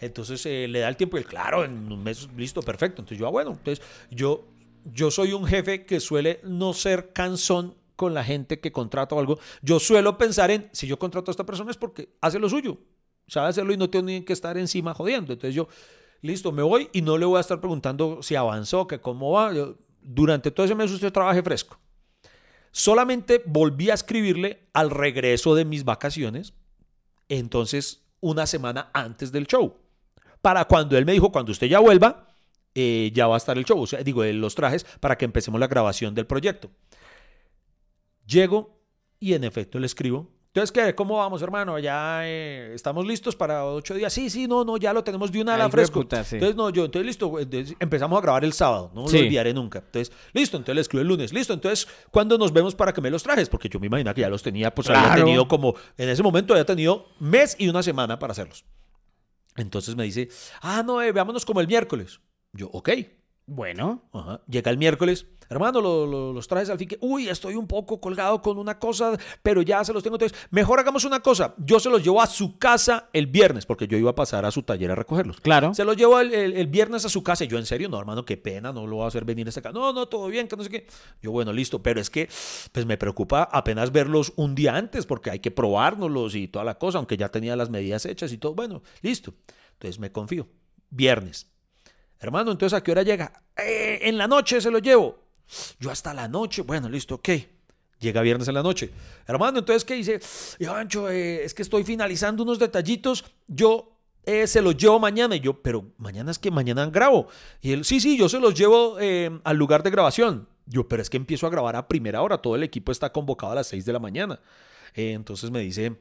Speaker 3: Entonces eh, le da el tiempo y claro, en un mes, listo, perfecto. Entonces yo, ah, bueno, entonces yo, yo soy un jefe que suele no ser cansón con la gente que contrata o algo. Yo suelo pensar en, si yo contrato a esta persona es porque hace lo suyo, sabe hacerlo y no tiene que estar encima jodiendo. Entonces yo, listo, me voy y no le voy a estar preguntando si avanzó, que cómo va. Durante todo ese mes usted trabaje fresco. Solamente volví a escribirle al regreso de mis vacaciones, entonces una semana antes del show. Para cuando él me dijo, cuando usted ya vuelva, eh, ya va a estar el show, o sea, digo, eh, los trajes, para que empecemos la grabación del proyecto. Llego y en efecto le escribo. Entonces, ¿qué? ¿Cómo vamos, hermano? ¿Ya eh, estamos listos para ocho días? Sí, sí, no, no, ya lo tenemos de una a la fresco.
Speaker 4: sí.
Speaker 3: Entonces, no, yo, entonces, listo, entonces, empezamos a grabar el sábado, no
Speaker 4: Sí.
Speaker 3: lo olvidaré nunca. Entonces, listo, entonces le escribo el lunes, listo, entonces, ¿cuándo nos vemos para que me los trajes? Porque yo me imagino que ya los tenía, pues había tenido como, en ese momento había tenido mes y una semana para hacerlos. Entonces me dice, ah, no, eh, veámonos como el miércoles. Yo, ok.
Speaker 4: Bueno.
Speaker 3: Ajá. Llega el miércoles, hermano, lo- lo- los trajes al fin que, uy, estoy un poco colgado con una cosa, pero ya se los tengo. Entonces, mejor hagamos una cosa, yo se los llevo a su casa el viernes, porque yo iba a pasar a su taller a recogerlos.
Speaker 4: Claro.
Speaker 3: Se los llevo el, el- el viernes a su casa y yo, en serio, no, hermano, qué pena, no lo voy a hacer venir hasta acá. No, no, todo bien, que no sé qué. Yo, bueno, listo, pero es que, pues me preocupa apenas verlos un día antes, porque hay que probárnoslos y toda la cosa, aunque ya tenía las medidas hechas y todo. Bueno, listo. Entonces me confío. Viernes. Hermano, entonces ¿a qué hora llega? "Eh, en la noche se lo llevo. Yo hasta la noche. Bueno, listo, ok. Llega viernes en la noche. Hermano, entonces ¿qué dice? Ivancho, eh, es que estoy finalizando unos detallitos. Yo eh, se los llevo mañana. Y yo, pero mañana es que mañana grabo. Y él, sí, sí, yo se los llevo eh, al lugar de grabación. Yo, pero es que empiezo a grabar a primera hora. Todo el equipo está convocado a las 6 de la mañana. Entonces me dice,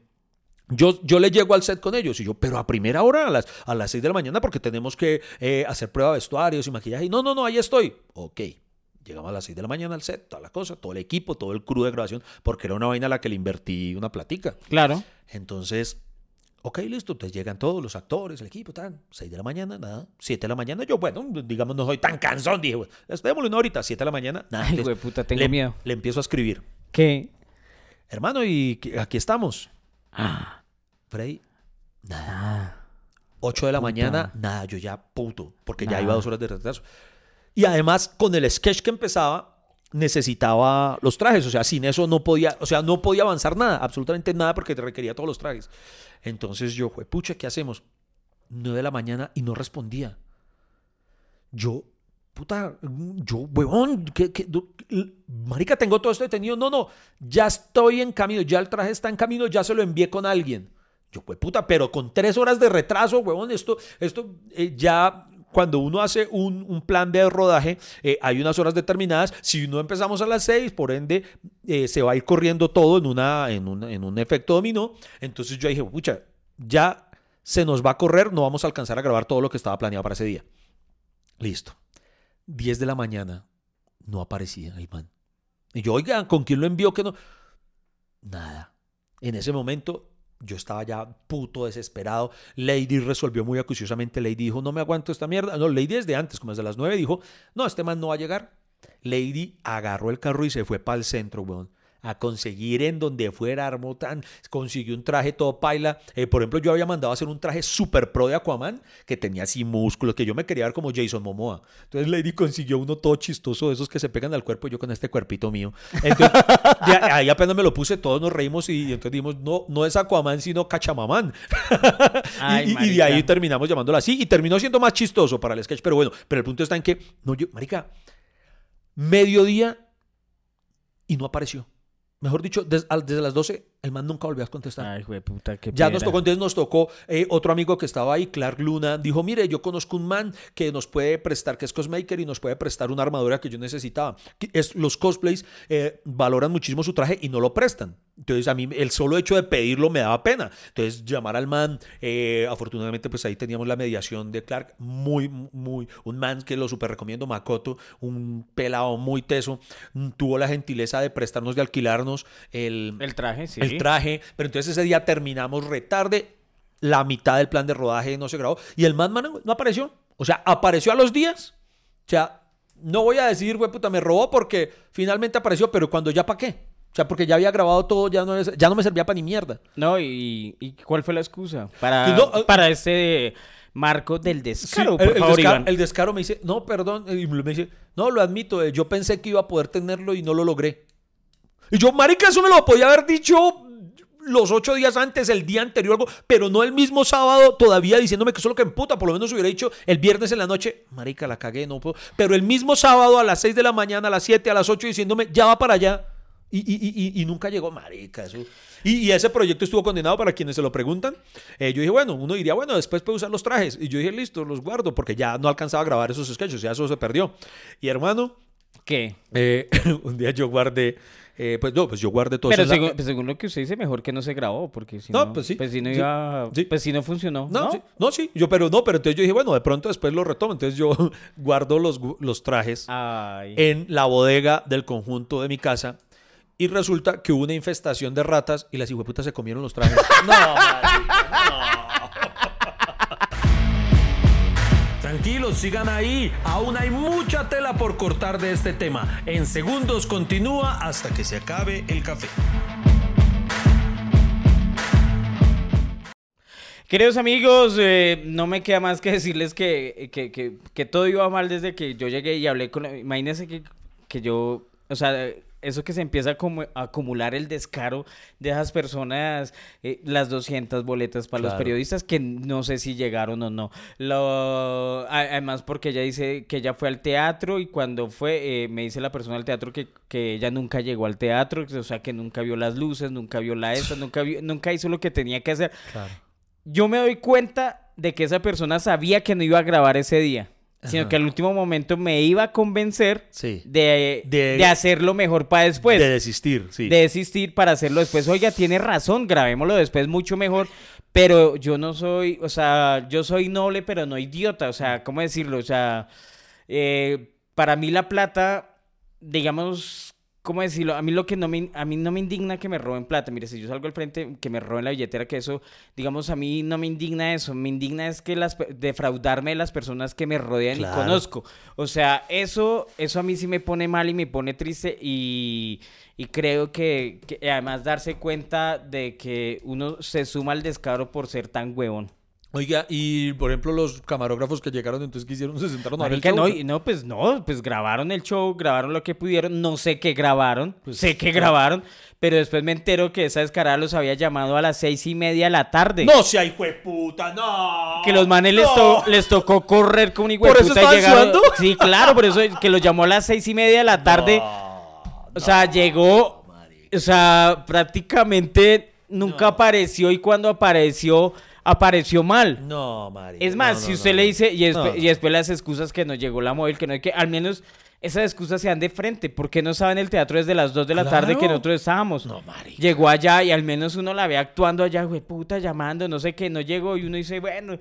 Speaker 3: yo, yo le llego al set con ellos y yo, pero a primera hora, a las, a las 6 de la mañana, porque tenemos que eh, hacer prueba de vestuarios y maquillaje. Y no, no, no, ahí estoy. Ok. Llegamos a las 6 de la mañana al set, toda la cosa, todo el equipo, todo el crew de grabación, porque era una vaina a la que le invertí una platica.
Speaker 4: Claro.
Speaker 3: Entonces, ok, listo. Entonces llegan todos los actores, el equipo, tal. 6 de la mañana, nada. 7 de la mañana, yo, bueno, digamos, no soy tan cansón. Dije, bueno, démosle una horita, 7 de la mañana, nada.
Speaker 4: Ay,
Speaker 3: Entonces,
Speaker 4: hueputa, tengo
Speaker 3: le,
Speaker 4: miedo.
Speaker 3: Le empiezo a escribir.
Speaker 4: ¿Qué?
Speaker 3: Hermano, y aquí estamos.
Speaker 4: Ah.
Speaker 3: Freddy, nada. 8 de la mañana, nada, yo ya puto, porque ya iba dos horas de retraso. Y además, con el sketch que empezaba, necesitaba los trajes, o sea, sin eso no podía, o sea, no podía avanzar nada, absolutamente nada porque te requería todos los trajes. Entonces yo, fue, pucha, ¿qué hacemos? 9 de la mañana y no respondía. Yo, puta, yo, huevón, ¿qué, marica, tengo todo esto detenido. No, no, ya estoy en camino, ya el traje está en camino, ya se lo envié con alguien. Yo, pues puta, pero con tres horas de retraso, huevón, esto, esto eh, ya cuando uno hace un, plan de rodaje, eh, hay unas horas determinadas. Si no empezamos a las seis, por ende, eh, se va a ir corriendo todo en, una, en, un, en un efecto dominó. Entonces yo dije, pucha, ya se nos va a correr, no vamos a alcanzar a grabar todo lo que estaba planeado para ese día. Listo. 10 de la mañana, no aparecía el man. Y yo, oiga, ¿con quién lo envió que no? Nada. En ese momento yo estaba ya puto desesperado. Lady resolvió muy acuciosamente. Lady dijo, no me aguanto esta mierda. No, Lady desde antes, como desde las 9, dijo, no, este man no va a llegar. Lady agarró el carro y se fue para el centro, weón. A conseguir en donde fuera, armó tan, consiguió un traje todo paila. Eh, por ejemplo, yo había mandado a hacer un traje super pro de Aquaman que tenía así músculos, que yo me quería ver como Jason Momoa. Entonces Lady consiguió uno todo chistoso de esos que se pegan al cuerpo, yo con este cuerpito mío. Entonces, ahí apenas me lo puse, todos nos reímos y entonces dijimos, no, no es Aquaman, sino Cachamamán.
Speaker 4: Ay,
Speaker 3: y, y de ahí terminamos llamándolo así y terminó siendo más chistoso para el sketch, pero bueno, pero el punto está en que, no, yo, marica, mediodía y no apareció. Mejor dicho, des- al- desde las 12, el man nunca volvió a contestar.
Speaker 4: Ay, güey, puta, qué
Speaker 3: Ya nos tocó, entonces nos tocó eh, otro amigo que estaba ahí, Clark Luna, dijo, mire, yo conozco un man que nos puede prestar, que es cosmaker y nos puede prestar una armadura que yo necesitaba. Es, los cosplays eh, valoran muchísimo su traje y no lo prestan. Entonces a mí el solo hecho de pedirlo me daba pena. Entonces llamar al man, eh, afortunadamente pues ahí teníamos la mediación de Clark, muy, muy, un man que lo super recomiendo, Makoto, un pelado muy teso, mm, tuvo la gentileza de prestarnos, de alquilarnos el,
Speaker 4: El traje, sí.
Speaker 3: el traje, pero entonces ese día terminamos retarde, la mitad del plan de rodaje no se grabó y el man, man no apareció. O sea, apareció a los días. O sea, no voy a decir, güey, puta, me robó porque finalmente apareció, pero cuando ya para qué. O sea, porque ya había grabado todo, ya no, ya no me servía para ni mierda.
Speaker 4: No, y, y ¿cuál fue la excusa? Para,
Speaker 3: no, eh,
Speaker 4: para ese marco del descaro,
Speaker 3: Sí,
Speaker 4: por
Speaker 3: el, descaro,
Speaker 4: Iván.
Speaker 3: el descaro me dice, no, perdón, y me dice, no, lo admito, eh, yo pensé que iba a poder tenerlo y no lo logré. Y yo, marica, eso me lo podía haber dicho los ocho días antes, el día anterior, algo, pero no el mismo sábado todavía diciéndome que eso es lo que emputa, por lo menos hubiera dicho el viernes en la noche, marica, la cagué, no puedo, pero el mismo sábado a las 6 de la mañana, a las 7, a las 8 diciéndome, ya va para allá. Y, y- y- nunca llegó, marica, eso. Y, ese proyecto estuvo condenado para quienes se lo preguntan. Eh, yo dije, bueno, uno diría, bueno, después puede usar los trajes. Y yo dije, listo, los guardo, porque ya no alcanzaba a grabar esos sketches, ya eso se perdió. Y hermano,
Speaker 4: ¿Qué?
Speaker 3: eh, un día yo guardé, eh, pues no, pues yo guardé todo
Speaker 4: Pero
Speaker 3: eso la-
Speaker 4: según, pues según lo que usted dice, mejor que no se grabó, porque si no,
Speaker 3: No, pues sí.
Speaker 4: Pues si no iba,
Speaker 3: Sí.
Speaker 4: pues si no funcionó,
Speaker 3: No,
Speaker 4: ¿no?
Speaker 3: sí, no, sí, yo, pero no, pero entonces yo dije, bueno, de pronto después lo retomo. Entonces yo guardo los, los trajes
Speaker 4: Ay.
Speaker 3: en la bodega del conjunto de mi casa. Y resulta que hubo una infestación de ratas y las hijueputas se comieron los trajes. no,
Speaker 5: Tranquilos, sigan ahí. Aún hay mucha tela por cortar de este tema. En segundos continúa hasta que se acabe el café.
Speaker 4: Queridos amigos, eh, no me queda más que decirles que, que, que- todo iba mal desde que yo llegué y hablé con... Imagínense que, que yo, o sea, eso que se empieza a, acumular el descaro de esas personas, eh, las 200 boletas para los periodistas que no sé si llegaron o no. Lo, además porque ella dice que ella fue al teatro y cuando fue, eh, me dice la persona del teatro que, que ella nunca llegó al teatro, o sea, que nunca vio las luces, nunca vio la esta, nunca, vio- nunca hizo lo que tenía que hacer. Yo me doy cuenta de que esa persona sabía que no iba a grabar ese día, sino
Speaker 3: Ajá.
Speaker 4: que al último momento me iba a convencer
Speaker 3: Sí.
Speaker 4: de,
Speaker 3: De-
Speaker 4: de hacerlo mejor para después.
Speaker 3: de desistir, sí.
Speaker 4: de desistir para hacerlo después. Oiga, tiene razón, grabémoslo después mucho mejor. Pero yo no soy, o sea, yo soy noble, pero no idiota. O sea, ¿cómo decirlo? O sea, eh, para mí la plata, digamos, ¿cómo decirlo? A mí lo que no me, a mí no me indigna que me roben plata. Mire, si yo salgo al frente, que me roben la billetera, que eso, digamos, a mí no me indigna eso. Me indigna es que las, defraudarme de las personas que me rodean
Speaker 3: Claro.
Speaker 4: y conozco. O sea, eso, eso a mí sí me pone mal y me pone triste y, y creo que, que además darse cuenta de que uno se suma al descaro por ser tan huevón.
Speaker 3: Oiga, y por ejemplo, los camarógrafos que llegaron, entonces que hicieron, se sentaron a ver el show.
Speaker 4: no, y- no, pues no, pues grabaron el show, grabaron lo que pudieron, no sé qué grabaron,
Speaker 3: Pues,
Speaker 4: sé que grabaron, pero después me entero que esa descarada los había llamado a las seis y media de la tarde.
Speaker 3: No sea hijo de puta, no.
Speaker 4: Que los manes les, to- les tocó correr con un hijo de
Speaker 3: ¿Por eso
Speaker 4: puta y
Speaker 3: estaban
Speaker 4: llegaron-
Speaker 3: sudando?
Speaker 4: Sí, claro, por eso que los llamó a las seis y media de la tarde. o sea, llegó, o sea, prácticamente nunca apareció y cuando apareció, apareció mal.
Speaker 3: No, marica.
Speaker 4: Es más,
Speaker 3: no, no,
Speaker 4: si usted
Speaker 3: no.
Speaker 4: le dice, y, después las excusas que no llegó la móvil, que no hay que, al menos esas excusas se dan de frente. ¿Por qué no estaba en el teatro desde las 2 de la tarde que nosotros estábamos?
Speaker 3: No, marica.
Speaker 4: Llegó allá y al menos uno la ve actuando allá, güey, puta, llamando, no sé qué, no llegó y uno dice, bueno.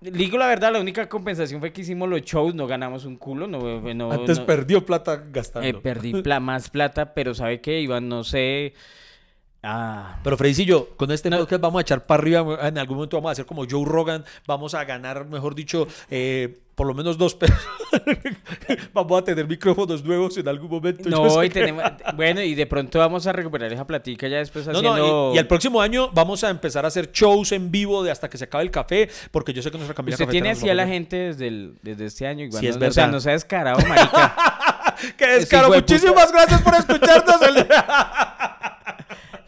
Speaker 4: Digo la verdad, la única compensación fue que hicimos los shows, no ganamos un culo, no, no-
Speaker 3: Antes
Speaker 4: no-
Speaker 3: perdió plata gastando.
Speaker 4: eh, perdí pla- más plata, pero ¿sabe qué, Iván? No sé. Ah,
Speaker 3: Pero Fredicillo, con este
Speaker 4: No.
Speaker 3: podcast vamos a echar para arriba. En algún momento vamos a hacer como Joe Rogan. Vamos a ganar, mejor dicho, eh, por lo menos dos pesos. vamos a tener micrófonos nuevos en algún momento.
Speaker 4: no, y tenemos, bueno, y de pronto vamos a recuperar esa platica ya después
Speaker 3: No,
Speaker 4: haciendo...
Speaker 3: no, y, y el próximo año vamos a empezar a hacer shows en vivo de hasta que se acabe el café, porque yo sé que nuestra Camila
Speaker 4: Usted tiene así a la gente desde, el- desde este año. Igual,
Speaker 3: Sí, es
Speaker 4: no, o sea, no se ha descarado, marica.
Speaker 3: ¡Qué descaro! Muchísimas gracias por escucharnos. el-